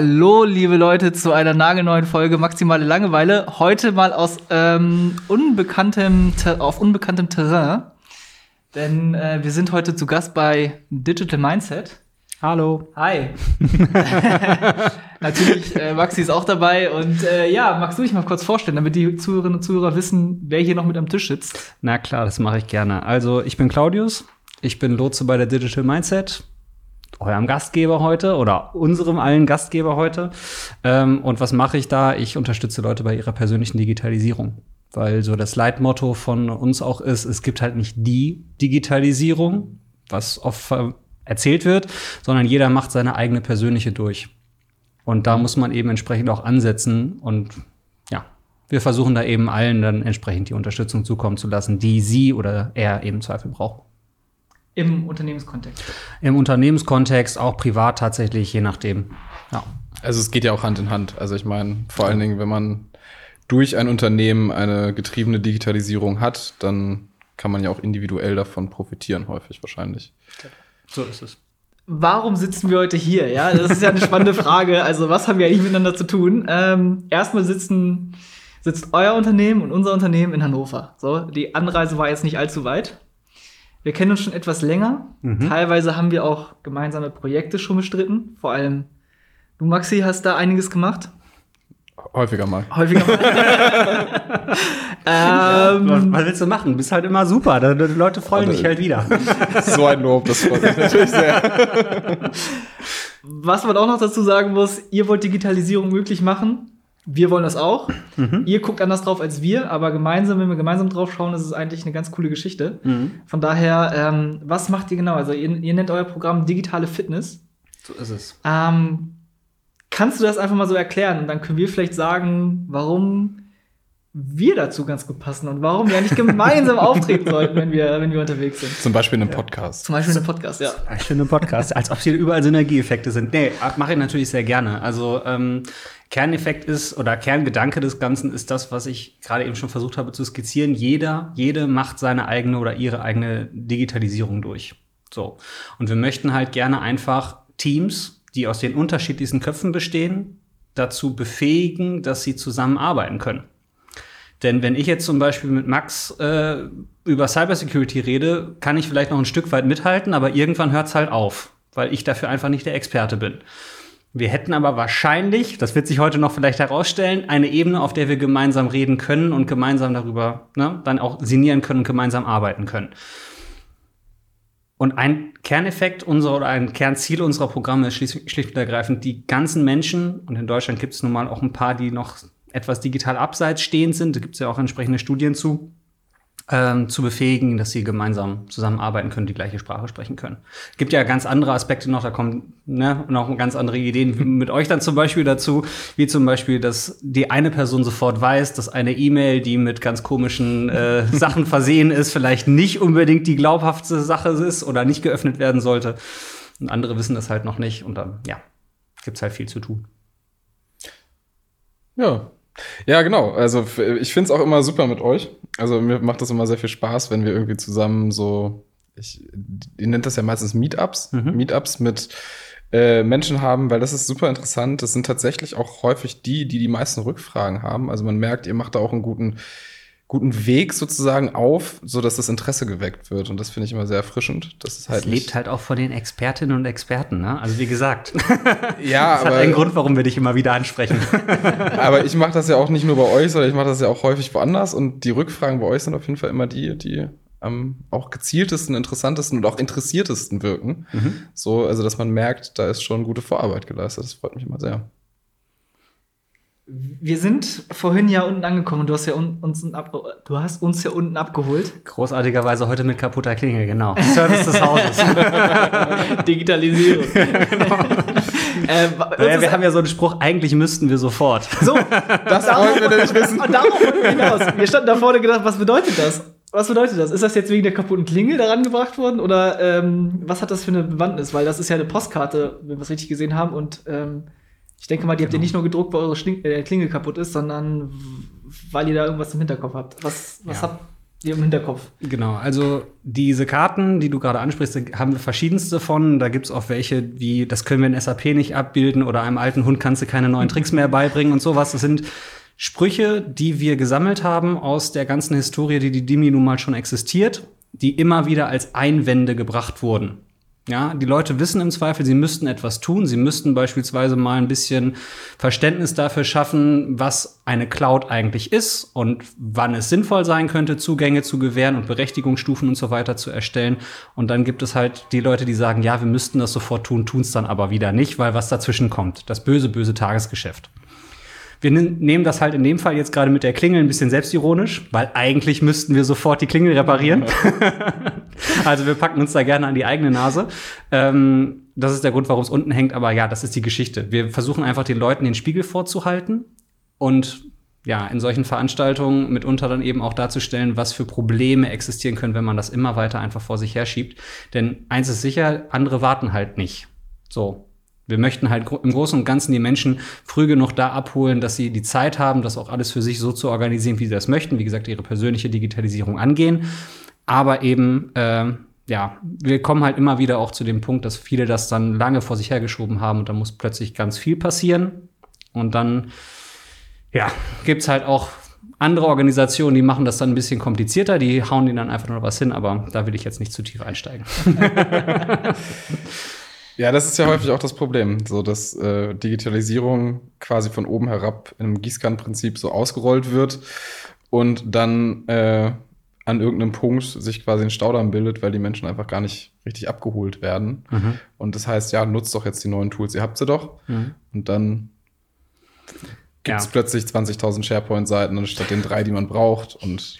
Hallo, liebe Leute, zu einer nagelneuen Folge Maximale Langeweile. Heute mal aus ähm, unbekanntem, auf unbekanntem Terrain. Denn äh, wir sind heute zu Gast bei Digital Mindset. Hallo. Hi. Natürlich, äh, Maxi ist auch dabei. Und äh, ja, magst du dich mal kurz vorstellen, damit die Zuhörerinnen und Zuhörer wissen, wer hier noch mit am Tisch sitzt? Na klar, das mache ich gerne. Also, ich bin Claudius. Ich bin Lotse bei der Digital Mindset eurem Gastgeber heute oder unserem allen Gastgeber heute. Ähm, und was mache ich da? Ich unterstütze Leute bei ihrer persönlichen Digitalisierung. Weil so das Leitmotto von uns auch ist, es gibt halt nicht die Digitalisierung, was oft erzählt wird, sondern jeder macht seine eigene persönliche durch. Und da muss man eben entsprechend auch ansetzen und ja, wir versuchen da eben allen dann entsprechend die Unterstützung zukommen zu lassen, die sie oder er eben Zweifel braucht. Im Unternehmenskontext. Im Unternehmenskontext, auch privat tatsächlich, je nachdem. Ja. Also es geht ja auch Hand in Hand. Also ich meine, vor allen Dingen, wenn man durch ein Unternehmen eine getriebene Digitalisierung hat, dann kann man ja auch individuell davon profitieren, häufig wahrscheinlich. So ist es. Warum sitzen wir heute hier? Ja, das ist ja eine spannende Frage. Also, was haben wir eigentlich miteinander zu tun? Ähm, erstmal sitzen, sitzt euer Unternehmen und unser Unternehmen in Hannover. So, die Anreise war jetzt nicht allzu weit. Wir kennen uns schon etwas länger. Mhm. Teilweise haben wir auch gemeinsame Projekte schon bestritten. Vor allem du, Maxi, hast da einiges gemacht. Häufiger mal. Häufiger mal. ähm, was, was, willst du machen? Du bist halt immer super. Die Leute freuen sich halt wieder. so ein Lob, das freut mich natürlich sehr. Was man auch noch dazu sagen muss, ihr wollt Digitalisierung möglich machen. Wir wollen das auch. Mhm. Ihr guckt anders drauf als wir, aber gemeinsam, wenn wir gemeinsam drauf schauen, ist es eigentlich eine ganz coole Geschichte. Mhm. Von daher, ähm, was macht ihr genau? Also, ihr, ihr, nennt euer Programm digitale Fitness. So ist es. Ähm, kannst du das einfach mal so erklären? Und dann können wir vielleicht sagen, warum wir dazu ganz gut passen und warum wir eigentlich gemeinsam auftreten sollten, wenn wir, wenn wir unterwegs sind. Zum Beispiel in einem Podcast. Zum Beispiel in einem Podcast, ja. Zum Beispiel in einem Podcast, als ob hier überall Synergieeffekte sind. Nee, mache ich natürlich sehr gerne. Also ähm, Kerneffekt ist oder Kerngedanke des Ganzen ist das, was ich gerade eben schon versucht habe zu skizzieren. Jeder, jede macht seine eigene oder ihre eigene Digitalisierung durch. So. Und wir möchten halt gerne einfach Teams, die aus den unterschiedlichsten Köpfen bestehen, dazu befähigen, dass sie zusammenarbeiten können. Denn wenn ich jetzt zum Beispiel mit Max äh, über Cybersecurity rede, kann ich vielleicht noch ein Stück weit mithalten, aber irgendwann hört es halt auf, weil ich dafür einfach nicht der Experte bin. Wir hätten aber wahrscheinlich, das wird sich heute noch vielleicht herausstellen, eine Ebene, auf der wir gemeinsam reden können und gemeinsam darüber ne, dann auch sinnieren können und gemeinsam arbeiten können. Und ein Kerneffekt unserer oder ein Kernziel unserer Programme ist schlicht, und ergreifend, die ganzen Menschen, und in Deutschland gibt es nun mal auch ein paar, die noch etwas digital abseits stehend sind, da gibt es ja auch entsprechende Studien zu, ähm, zu befähigen, dass sie gemeinsam zusammenarbeiten können, die gleiche Sprache sprechen können. Gibt ja ganz andere Aspekte noch, da kommen ne, noch ganz andere Ideen mit euch dann zum Beispiel dazu, wie zum Beispiel, dass die eine Person sofort weiß, dass eine E-Mail, die mit ganz komischen äh, Sachen versehen ist, vielleicht nicht unbedingt die glaubhafte Sache ist oder nicht geöffnet werden sollte. Und andere wissen das halt noch nicht und dann, ja, gibt's halt viel zu tun. Ja, ja, genau. Also ich finde es auch immer super mit euch. Also mir macht das immer sehr viel Spaß, wenn wir irgendwie zusammen so, ich, ihr nennt das ja meistens Meetups, mhm. Meetups mit äh, Menschen haben, weil das ist super interessant. Das sind tatsächlich auch häufig die, die die meisten Rückfragen haben. Also man merkt, ihr macht da auch einen guten guten Weg sozusagen auf, so dass das Interesse geweckt wird. Und das finde ich immer sehr erfrischend. Das ist halt. Es lebt halt auch von den Expertinnen und Experten, ne? Also wie gesagt. ja, das aber. hat einen Grund, warum wir dich immer wieder ansprechen. aber ich mache das ja auch nicht nur bei euch, sondern ich mache das ja auch häufig woanders. Und die Rückfragen bei euch sind auf jeden Fall immer die, die am auch gezieltesten, interessantesten und auch interessiertesten wirken. Mhm. So, also dass man merkt, da ist schon gute Vorarbeit geleistet. Das freut mich immer sehr. Wir sind vorhin ja unten angekommen und du hast ja uns, du hast uns ja unten abgeholt. Großartigerweise heute mit kaputter Klingel, genau. Service des Hauses. Digitalisierung. genau. äh, naja, wir haben ja so einen Spruch, eigentlich müssten wir sofort. So, das wollen wir nämlich wissen. Und darauf wollen wir hinaus. Wir standen da vorne gedacht, was bedeutet das? Was bedeutet das? Ist das jetzt wegen der kaputten Klingel daran gebracht worden? Oder ähm, was hat das für eine Bewandtnis? Weil das ist ja eine Postkarte, wenn wir es richtig gesehen haben. Und ähm, ich denke mal, die habt ihr genau. nicht nur gedruckt, weil eure Schling äh, Klingel kaputt ist, sondern weil ihr da irgendwas im Hinterkopf habt. Was, was ja. habt im Hinterkopf. Genau, also diese Karten, die du gerade ansprichst, haben wir verschiedenste von. Da gibt es auch welche, wie das können wir in SAP nicht abbilden oder einem alten Hund kannst du keine neuen Tricks mehr beibringen und sowas. Das sind Sprüche, die wir gesammelt haben aus der ganzen Historie, die die Dimi nun mal schon existiert, die immer wieder als Einwände gebracht wurden. Ja, die Leute wissen im Zweifel, sie müssten etwas tun. Sie müssten beispielsweise mal ein bisschen Verständnis dafür schaffen, was eine Cloud eigentlich ist und wann es sinnvoll sein könnte, Zugänge zu gewähren und Berechtigungsstufen und so weiter zu erstellen. Und dann gibt es halt die Leute, die sagen, ja, wir müssten das sofort tun, tun es dann aber wieder nicht, weil was dazwischen kommt. Das böse, böse Tagesgeschäft. Wir nehmen das halt in dem Fall jetzt gerade mit der Klingel ein bisschen selbstironisch, weil eigentlich müssten wir sofort die Klingel reparieren. also wir packen uns da gerne an die eigene Nase. Ähm, das ist der Grund, warum es unten hängt. Aber ja, das ist die Geschichte. Wir versuchen einfach den Leuten den Spiegel vorzuhalten und ja, in solchen Veranstaltungen mitunter dann eben auch darzustellen, was für Probleme existieren können, wenn man das immer weiter einfach vor sich herschiebt. Denn eins ist sicher, andere warten halt nicht. So, wir möchten halt im Großen und Ganzen die Menschen früh genug da abholen, dass sie die Zeit haben, das auch alles für sich so zu organisieren, wie sie das möchten. Wie gesagt, ihre persönliche Digitalisierung angehen. Aber eben, äh, ja, wir kommen halt immer wieder auch zu dem Punkt, dass viele das dann lange vor sich hergeschoben haben und da muss plötzlich ganz viel passieren. Und dann, ja, gibt's halt auch andere Organisationen, die machen das dann ein bisschen komplizierter, die hauen ihnen dann einfach nur was hin, aber da will ich jetzt nicht zu tief einsteigen. Ja, das ist ja häufig auch das Problem, so dass äh, Digitalisierung quasi von oben herab in einem Gießkannenprinzip so ausgerollt wird und dann äh, an irgendeinem Punkt sich quasi ein Staudamm bildet, weil die Menschen einfach gar nicht richtig abgeholt werden. Mhm. Und das heißt, ja, nutzt doch jetzt die neuen Tools, ihr habt sie doch. Mhm. Und dann gibt es ja. plötzlich 20.000 SharePoint-Seiten anstatt den drei, die man braucht. Und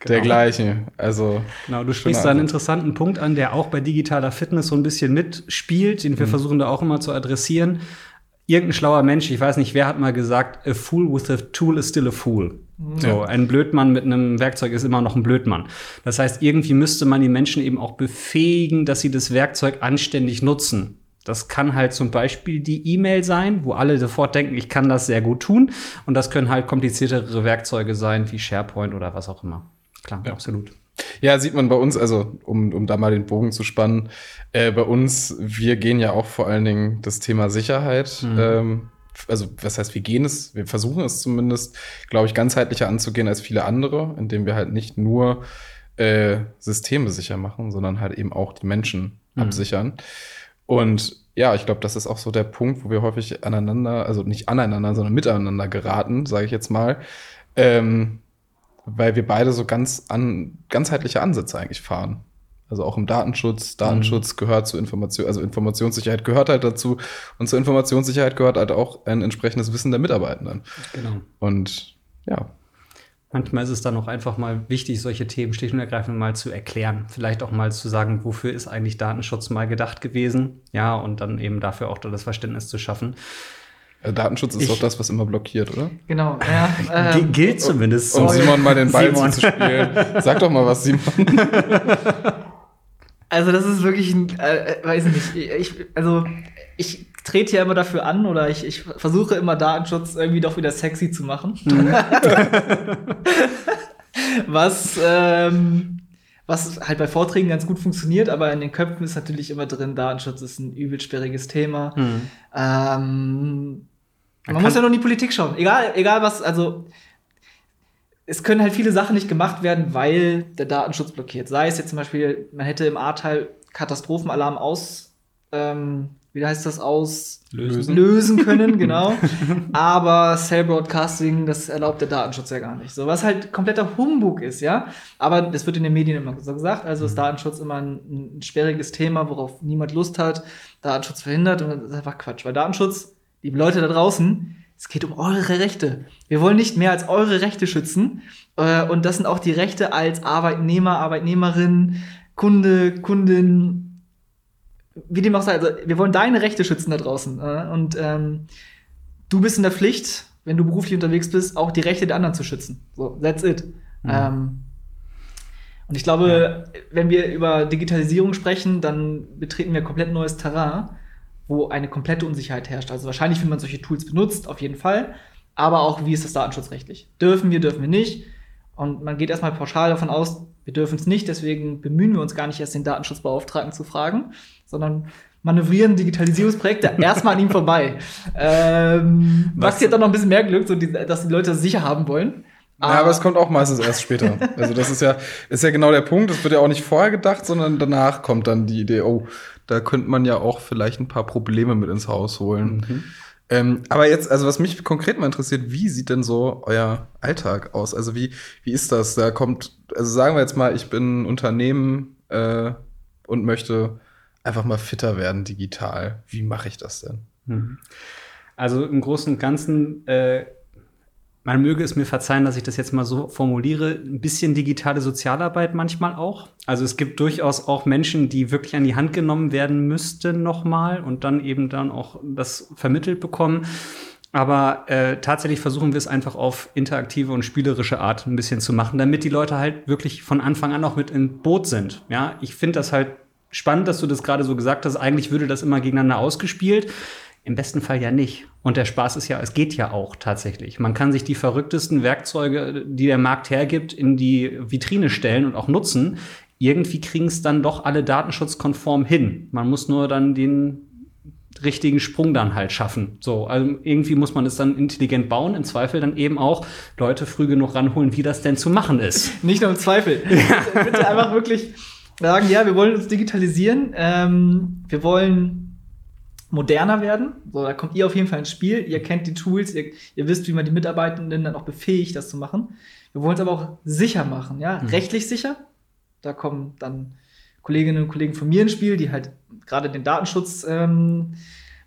genau. dergleichen. Also genau, du sprichst da einen interessanten Punkt an, der auch bei digitaler Fitness so ein bisschen mitspielt, den wir mhm. versuchen da auch immer zu adressieren. Irgendein schlauer Mensch, ich weiß nicht, wer hat mal gesagt, a fool with a tool is still a fool. Mhm. So, ein Blödmann mit einem Werkzeug ist immer noch ein Blödmann. Das heißt, irgendwie müsste man die Menschen eben auch befähigen, dass sie das Werkzeug anständig nutzen. Das kann halt zum Beispiel die E-Mail sein, wo alle sofort denken, ich kann das sehr gut tun. Und das können halt kompliziertere Werkzeuge sein, wie SharePoint oder was auch immer klar, ja. absolut. Ja, sieht man bei uns, also um, um da mal den Bogen zu spannen, äh, bei uns, wir gehen ja auch vor allen Dingen das Thema Sicherheit. Mhm. Ähm, also, was heißt, wir gehen es, wir versuchen es zumindest, glaube ich, ganzheitlicher anzugehen als viele andere, indem wir halt nicht nur äh, Systeme sicher machen, sondern halt eben auch die Menschen mhm. absichern. Und ja, ich glaube, das ist auch so der Punkt, wo wir häufig aneinander, also nicht aneinander, sondern miteinander geraten, sage ich jetzt mal. Ähm, weil wir beide so ganz an, ganzheitliche Ansätze eigentlich fahren. Also auch im Datenschutz. Datenschutz mhm. gehört zu Information, also Informationssicherheit gehört halt dazu. Und zur Informationssicherheit gehört halt auch ein entsprechendes Wissen der Mitarbeitenden. Genau. Und ja. Manchmal ist es dann auch einfach mal wichtig, solche Themen schlicht und ergreifend mal zu erklären. Vielleicht auch mal zu sagen, wofür ist eigentlich Datenschutz mal gedacht gewesen? Ja, und dann eben dafür auch das Verständnis zu schaffen. Äh, Datenschutz ist ich, doch das, was immer blockiert, oder? Genau, ja. Ähm, Gilt zumindest um, um so. Simon mal den Ball zu spielen. Sag doch mal was, Simon. Also, das ist wirklich ein, äh, äh weiß nicht, ich, also, ich trete ja immer dafür an oder ich, ich versuche immer Datenschutz irgendwie doch wieder sexy zu machen. Mhm. was, ähm, was halt bei Vorträgen ganz gut funktioniert, aber in den Köpfen ist natürlich immer drin, Datenschutz ist ein übel sperriges Thema. Mhm. Ähm, man, man muss ja nur in die Politik schauen. Egal, egal was, also es können halt viele Sachen nicht gemacht werden, weil der Datenschutz blockiert. Sei es jetzt zum Beispiel, man hätte im A-Teil Katastrophenalarm aus, ähm, wie heißt das, aus lösen, lösen können, genau. Aber Cell Broadcasting, das erlaubt der Datenschutz ja gar nicht. So, was halt kompletter Humbug ist, ja. Aber das wird in den Medien immer so gesagt. Also ist mhm. Datenschutz immer ein, ein sperriges Thema, worauf niemand Lust hat. Datenschutz verhindert und das ist einfach Quatsch. Weil Datenschutz liebe Leute da draußen, es geht um eure Rechte. Wir wollen nicht mehr als eure Rechte schützen. Äh, und das sind auch die Rechte als Arbeitnehmer, Arbeitnehmerin, Kunde, Kundin, wie dem auch sei. Also, wir wollen deine Rechte schützen da draußen. Äh, und ähm, du bist in der Pflicht, wenn du beruflich unterwegs bist, auch die Rechte der anderen zu schützen. So, that's it. Mhm. Ähm, und ich glaube, ja. wenn wir über Digitalisierung sprechen, dann betreten wir komplett neues Terrain wo eine komplette Unsicherheit herrscht. Also wahrscheinlich, wenn man solche Tools benutzt, auf jeden Fall. Aber auch, wie ist das datenschutzrechtlich? Dürfen wir, dürfen wir nicht? Und man geht erstmal pauschal davon aus, wir dürfen es nicht, deswegen bemühen wir uns gar nicht erst den Datenschutzbeauftragten zu fragen, sondern manövrieren Digitalisierungsprojekte erstmal an ihm vorbei. Ähm, Maxi hat dann noch ein bisschen mehr Glück, so die, dass die Leute das sicher haben wollen. Ja, aber es kommt auch meistens erst später. Also das ist ja, ist ja genau der Punkt. Es wird ja auch nicht vorher gedacht, sondern danach kommt dann die Idee, oh, da könnte man ja auch vielleicht ein paar Probleme mit ins Haus holen. Mhm. Ähm, aber jetzt, also was mich konkret mal interessiert, wie sieht denn so euer Alltag aus? Also wie, wie ist das? Da kommt, also sagen wir jetzt mal, ich bin ein Unternehmen äh, und möchte einfach mal fitter werden digital. Wie mache ich das denn? Mhm. Also im Großen und Ganzen äh man möge es mir verzeihen, dass ich das jetzt mal so formuliere, ein bisschen digitale Sozialarbeit manchmal auch. Also es gibt durchaus auch Menschen, die wirklich an die Hand genommen werden müssten nochmal und dann eben dann auch das vermittelt bekommen. Aber äh, tatsächlich versuchen wir es einfach auf interaktive und spielerische Art ein bisschen zu machen, damit die Leute halt wirklich von Anfang an auch mit im Boot sind. Ja, ich finde das halt spannend, dass du das gerade so gesagt hast. Eigentlich würde das immer gegeneinander ausgespielt. Im besten Fall ja nicht. Und der Spaß ist ja, es geht ja auch tatsächlich. Man kann sich die verrücktesten Werkzeuge, die der Markt hergibt, in die Vitrine stellen und auch nutzen. Irgendwie kriegen es dann doch alle datenschutzkonform hin. Man muss nur dann den richtigen Sprung dann halt schaffen. So, also irgendwie muss man es dann intelligent bauen, im Zweifel dann eben auch Leute früh genug ranholen, wie das denn zu machen ist. Nicht nur im Zweifel. Ja. Bitte einfach wirklich sagen, ja, wir wollen uns digitalisieren, ähm, wir wollen moderner werden. So, da kommt ihr auf jeden Fall ins Spiel. Ihr kennt die Tools, ihr, ihr wisst, wie man die Mitarbeitenden dann auch befähigt, das zu machen. Wir wollen es aber auch sicher machen, ja, mhm. rechtlich sicher. Da kommen dann Kolleginnen und Kollegen von mir ins Spiel, die halt gerade den Datenschutz ähm,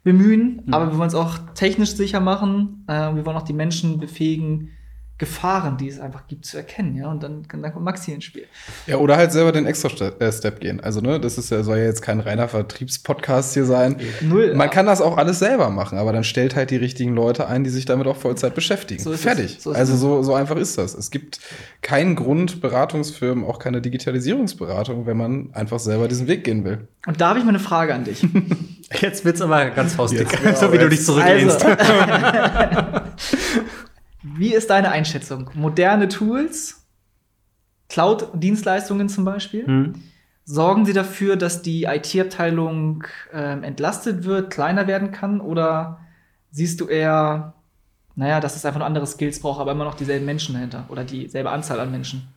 bemühen. Mhm. Aber wir wollen es auch technisch sicher machen. Äh, wir wollen auch die Menschen befähigen, Gefahren, die es einfach gibt, zu erkennen, ja. Und dann, dann kommt Maxi ins Spiel. Ja, oder halt selber den extra äh, Step gehen. Also, ne, das ist ja, soll ja jetzt kein reiner Vertriebspodcast hier sein. Null. Man kann das auch alles selber machen, aber dann stellt halt die richtigen Leute ein, die sich damit auch Vollzeit beschäftigen. So Fertig. So also so, so einfach ist das. Es gibt keinen Grund, Beratungsfirmen, auch keine Digitalisierungsberatung, wenn man einfach selber diesen Weg gehen will. Und da habe ich mal eine Frage an dich. Jetzt wird's aber ganz faustig, so wie du dich zurücklehnst. Also. Wie ist deine Einschätzung? Moderne Tools, Cloud-Dienstleistungen zum Beispiel, hm. sorgen sie dafür, dass die IT-Abteilung ähm, entlastet wird, kleiner werden kann? Oder siehst du eher, naja, dass es einfach nur andere Skills braucht, aber immer noch dieselben Menschen dahinter oder dieselbe Anzahl an Menschen?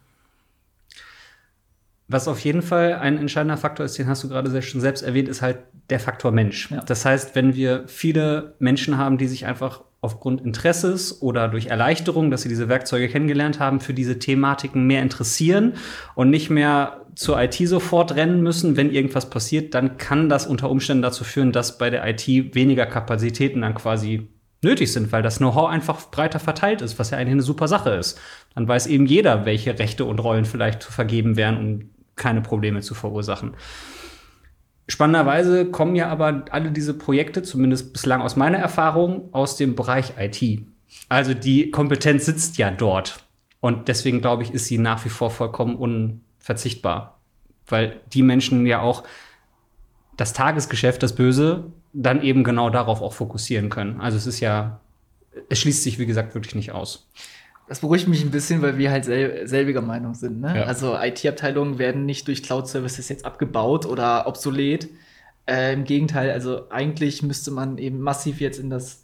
Was auf jeden Fall ein entscheidender Faktor ist, den hast du gerade schon selbst erwähnt, ist halt der Faktor Mensch. Ja. Das heißt, wenn wir viele Menschen haben, die sich einfach aufgrund Interesses oder durch Erleichterung, dass sie diese Werkzeuge kennengelernt haben, für diese Thematiken mehr interessieren und nicht mehr zur IT sofort rennen müssen, wenn irgendwas passiert, dann kann das unter Umständen dazu führen, dass bei der IT weniger Kapazitäten dann quasi nötig sind, weil das Know-how einfach breiter verteilt ist, was ja eigentlich eine super Sache ist. Dann weiß eben jeder, welche Rechte und Rollen vielleicht zu vergeben wären, um keine Probleme zu verursachen. Spannenderweise kommen ja aber alle diese Projekte, zumindest bislang aus meiner Erfahrung, aus dem Bereich IT. Also die Kompetenz sitzt ja dort. Und deswegen glaube ich, ist sie nach wie vor vollkommen unverzichtbar. Weil die Menschen ja auch das Tagesgeschäft, das Böse, dann eben genau darauf auch fokussieren können. Also es ist ja, es schließt sich, wie gesagt, wirklich nicht aus. Das beruhigt mich ein bisschen, weil wir halt sel selbiger Meinung sind. Ne? Ja. Also IT-Abteilungen werden nicht durch Cloud-Services jetzt abgebaut oder obsolet. Äh, Im Gegenteil, also eigentlich müsste man eben massiv jetzt in das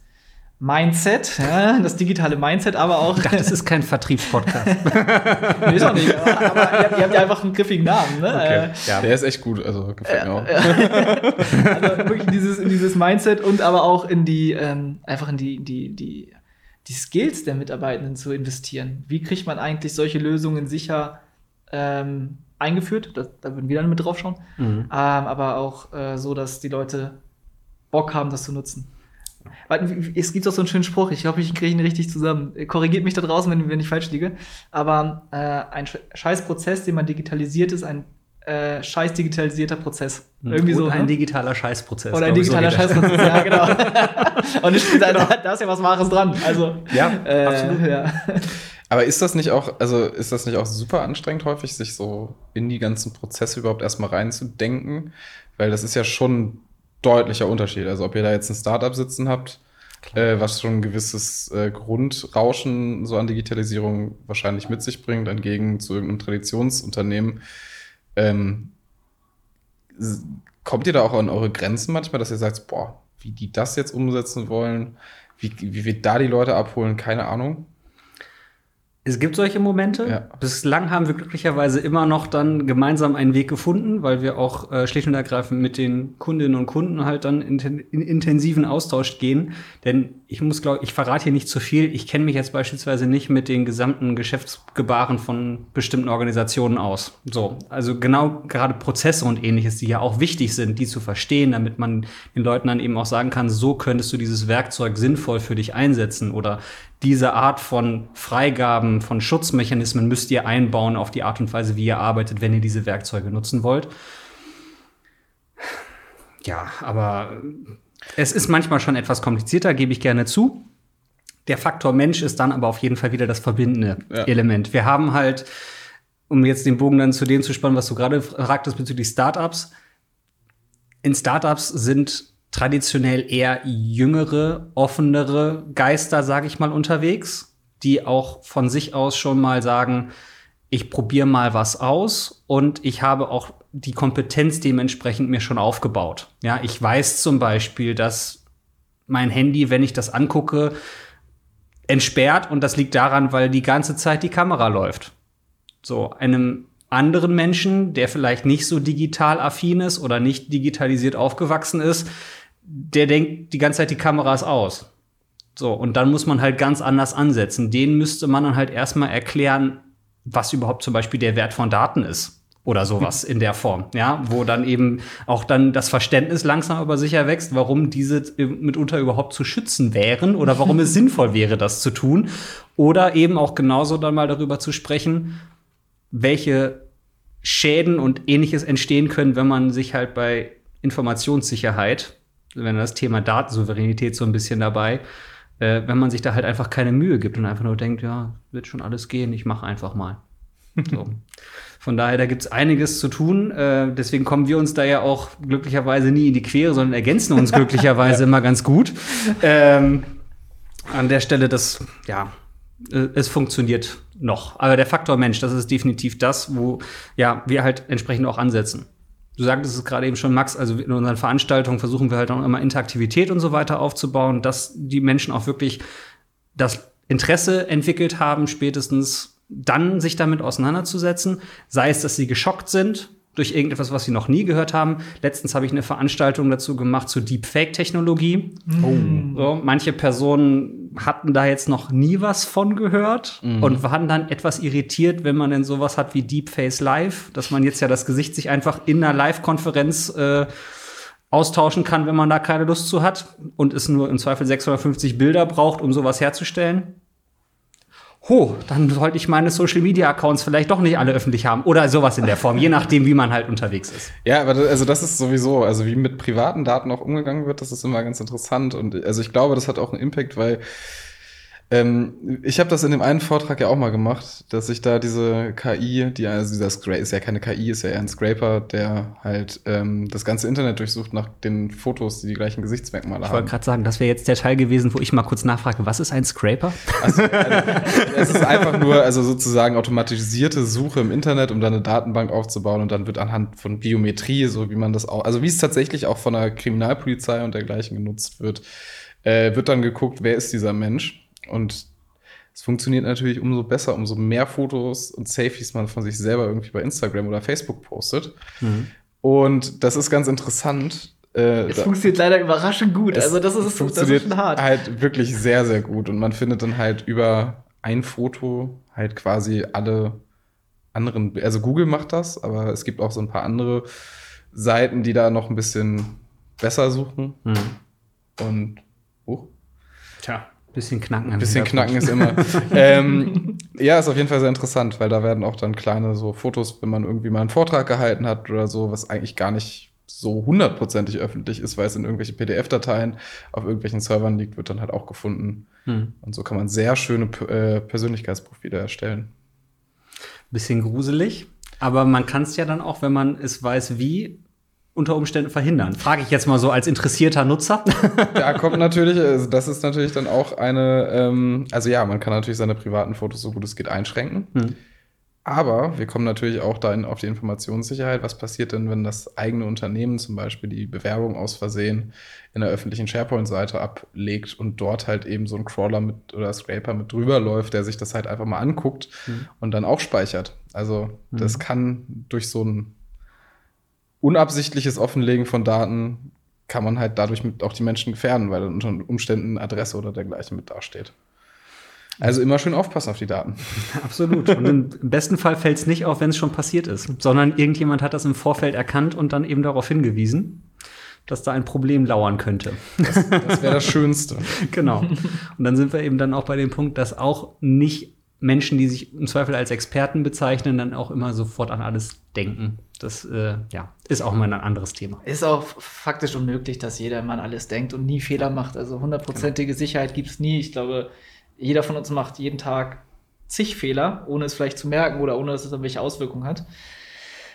Mindset, ja, das digitale Mindset, aber auch. Ich dachte, das ist kein Vertriebspodcast. nee, ist auch nicht. Aber, aber ihr, habt, ihr, habt, ja einfach einen griffigen Namen. Ne? Okay. Äh, ja. Der ist echt gut, also gefällt mir auch. also wirklich in dieses, in dieses Mindset und aber auch in die, ähm, einfach in die, die, die die Skills der Mitarbeitenden zu investieren. Wie kriegt man eigentlich solche Lösungen sicher ähm, eingeführt? Das, da würden wir dann mit drauf schauen. Mhm. Ähm, aber auch äh, so, dass die Leute Bock haben, das zu nutzen. Es gibt auch so einen schönen Spruch, ich hoffe, ich kriege ihn richtig zusammen. Korrigiert mich da draußen, wenn, wenn ich falsch liege. Aber äh, ein Scheißprozess, den man digitalisiert, ist ein äh, scheiß digitalisierter Prozess. Irgendwie so. Ein ne? digitaler Scheißprozess. Oder ein digitaler so Scheißprozess, ja, genau. Und ich, da, da, da ist ja was Wahres dran. Also, ja, äh, absolut. Ja. Aber ist das nicht auch, also ist das nicht auch super anstrengend häufig, sich so in die ganzen Prozesse überhaupt erstmal reinzudenken? Weil das ist ja schon ein deutlicher Unterschied. Also ob ihr da jetzt ein Startup sitzen habt äh, was schon ein gewisses äh, Grundrauschen so an Digitalisierung wahrscheinlich mit sich bringt, entgegen zu irgendeinem Traditionsunternehmen. Ähm, kommt ihr da auch an eure Grenzen manchmal, dass ihr sagt, boah, wie die das jetzt umsetzen wollen, wie, wie wir da die Leute abholen, keine Ahnung? Es gibt solche Momente. Ja. Bislang haben wir glücklicherweise immer noch dann gemeinsam einen Weg gefunden, weil wir auch äh, schlicht und ergreifend mit den Kundinnen und Kunden halt dann in, in intensiven Austausch gehen. Denn ich muss glaube ich verrate hier nicht zu viel. Ich kenne mich jetzt beispielsweise nicht mit den gesamten Geschäftsgebaren von bestimmten Organisationen aus. So, also genau gerade Prozesse und ähnliches, die ja auch wichtig sind, die zu verstehen, damit man den Leuten dann eben auch sagen kann, so könntest du dieses Werkzeug sinnvoll für dich einsetzen oder diese Art von Freigaben, von Schutzmechanismen müsst ihr einbauen auf die Art und Weise, wie ihr arbeitet, wenn ihr diese Werkzeuge nutzen wollt. Ja, aber es ist manchmal schon etwas komplizierter, gebe ich gerne zu. Der Faktor Mensch ist dann aber auf jeden Fall wieder das verbindende ja. Element. Wir haben halt, um jetzt den Bogen dann zu dem zu spannen, was du gerade fragtest bezüglich Startups. In Startups sind traditionell eher jüngere, offenere Geister, sage ich mal, unterwegs, die auch von sich aus schon mal sagen, ich probiere mal was aus und ich habe auch die Kompetenz dementsprechend mir schon aufgebaut. Ja, ich weiß zum Beispiel, dass mein Handy, wenn ich das angucke, entsperrt und das liegt daran, weil die ganze Zeit die Kamera läuft. So, einem anderen Menschen, der vielleicht nicht so digital affin ist oder nicht digitalisiert aufgewachsen ist, der denkt die ganze Zeit, die Kamera ist aus. So, und dann muss man halt ganz anders ansetzen. Den müsste man dann halt erstmal erklären, was überhaupt zum Beispiel der Wert von Daten ist. Oder sowas in der Form, ja, wo dann eben auch dann das Verständnis langsam aber sicher wächst, warum diese mitunter überhaupt zu schützen wären oder warum es sinnvoll wäre, das zu tun. Oder eben auch genauso dann mal darüber zu sprechen, welche Schäden und ähnliches entstehen können, wenn man sich halt bei Informationssicherheit wenn das Thema Datensouveränität so ein bisschen dabei, äh, wenn man sich da halt einfach keine Mühe gibt und einfach nur denkt, ja, wird schon alles gehen, ich mache einfach mal. So. Von daher, da gibt es einiges zu tun. Äh, deswegen kommen wir uns da ja auch glücklicherweise nie in die Quere, sondern ergänzen uns glücklicherweise ja. immer ganz gut. Ähm, an der Stelle, das, ja, äh, es funktioniert noch. Aber der Faktor Mensch, das ist definitiv das, wo ja, wir halt entsprechend auch ansetzen du sagtest es gerade eben schon, Max, also in unseren Veranstaltungen versuchen wir halt auch immer Interaktivität und so weiter aufzubauen, dass die Menschen auch wirklich das Interesse entwickelt haben, spätestens dann sich damit auseinanderzusetzen. Sei es, dass sie geschockt sind durch irgendetwas, was sie noch nie gehört haben. Letztens habe ich eine Veranstaltung dazu gemacht zu Deepfake-Technologie. Oh. So, manche Personen hatten da jetzt noch nie was von gehört mhm. und waren dann etwas irritiert, wenn man denn sowas hat wie Deepface Live, dass man jetzt ja das Gesicht sich einfach in einer Live-Konferenz äh, austauschen kann, wenn man da keine Lust zu hat und es nur im Zweifel 650 Bilder braucht, um sowas herzustellen ho, dann sollte ich meine Social Media Accounts vielleicht doch nicht alle öffentlich haben oder sowas in der Form, je nachdem, wie man halt unterwegs ist. Ja, aber das, also das ist sowieso, also wie mit privaten Daten auch umgegangen wird, das ist immer ganz interessant und also ich glaube, das hat auch einen Impact, weil ähm, ich habe das in dem einen Vortrag ja auch mal gemacht, dass ich da diese KI, die also dieser Scra ist ja keine KI, ist ja eher ein Scraper, der halt ähm, das ganze Internet durchsucht nach den Fotos, die die gleichen Gesichtsmerkmale ich haben. Ich wollte gerade sagen, das wäre jetzt der Teil gewesen, wo ich mal kurz nachfrage, was ist ein Scraper? Also, also, es ist einfach nur also sozusagen automatisierte Suche im Internet, um dann eine Datenbank aufzubauen und dann wird anhand von Biometrie, so wie man das auch, also wie es tatsächlich auch von der Kriminalpolizei und dergleichen genutzt wird, äh, wird dann geguckt, wer ist dieser Mensch und es funktioniert natürlich umso besser, umso mehr Fotos und Selfies man von sich selber irgendwie bei Instagram oder Facebook postet. Mhm. Und das ist ganz interessant. Äh, es funktioniert leider überraschend gut. Also das ist, funktioniert das ist schon hart. halt wirklich sehr, sehr gut. Und man findet dann halt über ein Foto halt quasi alle anderen, also Google macht das, aber es gibt auch so ein paar andere Seiten, die da noch ein bisschen besser suchen. Mhm. Und, oh. Tja. Bisschen knacken. Ein bisschen knacken ist immer. ähm, ja, ist auf jeden Fall sehr interessant, weil da werden auch dann kleine so Fotos, wenn man irgendwie mal einen Vortrag gehalten hat oder so, was eigentlich gar nicht so hundertprozentig öffentlich ist, weil es in irgendwelche PDF-Dateien auf irgendwelchen Servern liegt, wird dann halt auch gefunden. Hm. Und so kann man sehr schöne äh, Persönlichkeitsprofile erstellen. Bisschen gruselig, aber man kann es ja dann auch, wenn man es weiß, wie, unter Umständen verhindern? Frage ich jetzt mal so als interessierter Nutzer. Da kommt natürlich, also das ist natürlich dann auch eine, ähm, also ja, man kann natürlich seine privaten Fotos so gut es geht einschränken. Hm. Aber wir kommen natürlich auch da auf die Informationssicherheit. Was passiert denn, wenn das eigene Unternehmen zum Beispiel die Bewerbung aus Versehen in der öffentlichen SharePoint-Seite ablegt und dort halt eben so ein Crawler mit oder Scraper mit drüber läuft, der sich das halt einfach mal anguckt mhm. und dann auch speichert. Also mhm. das kann durch so ein unabsichtliches Offenlegen von Daten kann man halt dadurch auch die Menschen gefährden, weil dann unter Umständen Adresse oder dergleichen mit dasteht. Also immer schön aufpassen auf die Daten. Absolut. Und im besten Fall fällt es nicht auf, wenn es schon passiert ist, sondern irgendjemand hat das im Vorfeld erkannt und dann eben darauf hingewiesen, dass da ein Problem lauern könnte. Das, das wäre das Schönste. genau. Und dann sind wir eben dann auch bei dem Punkt, dass auch nicht Menschen, die sich im Zweifel als Experten bezeichnen, dann auch immer sofort an alles denken. Das äh, ja, ist auch mal ein anderes Thema. Ist auch faktisch unmöglich, dass jeder Mann alles denkt und nie Fehler macht. Also hundertprozentige genau. Sicherheit gibt es nie. Ich glaube, jeder von uns macht jeden Tag zig Fehler, ohne es vielleicht zu merken oder ohne dass es irgendwelche Auswirkungen hat.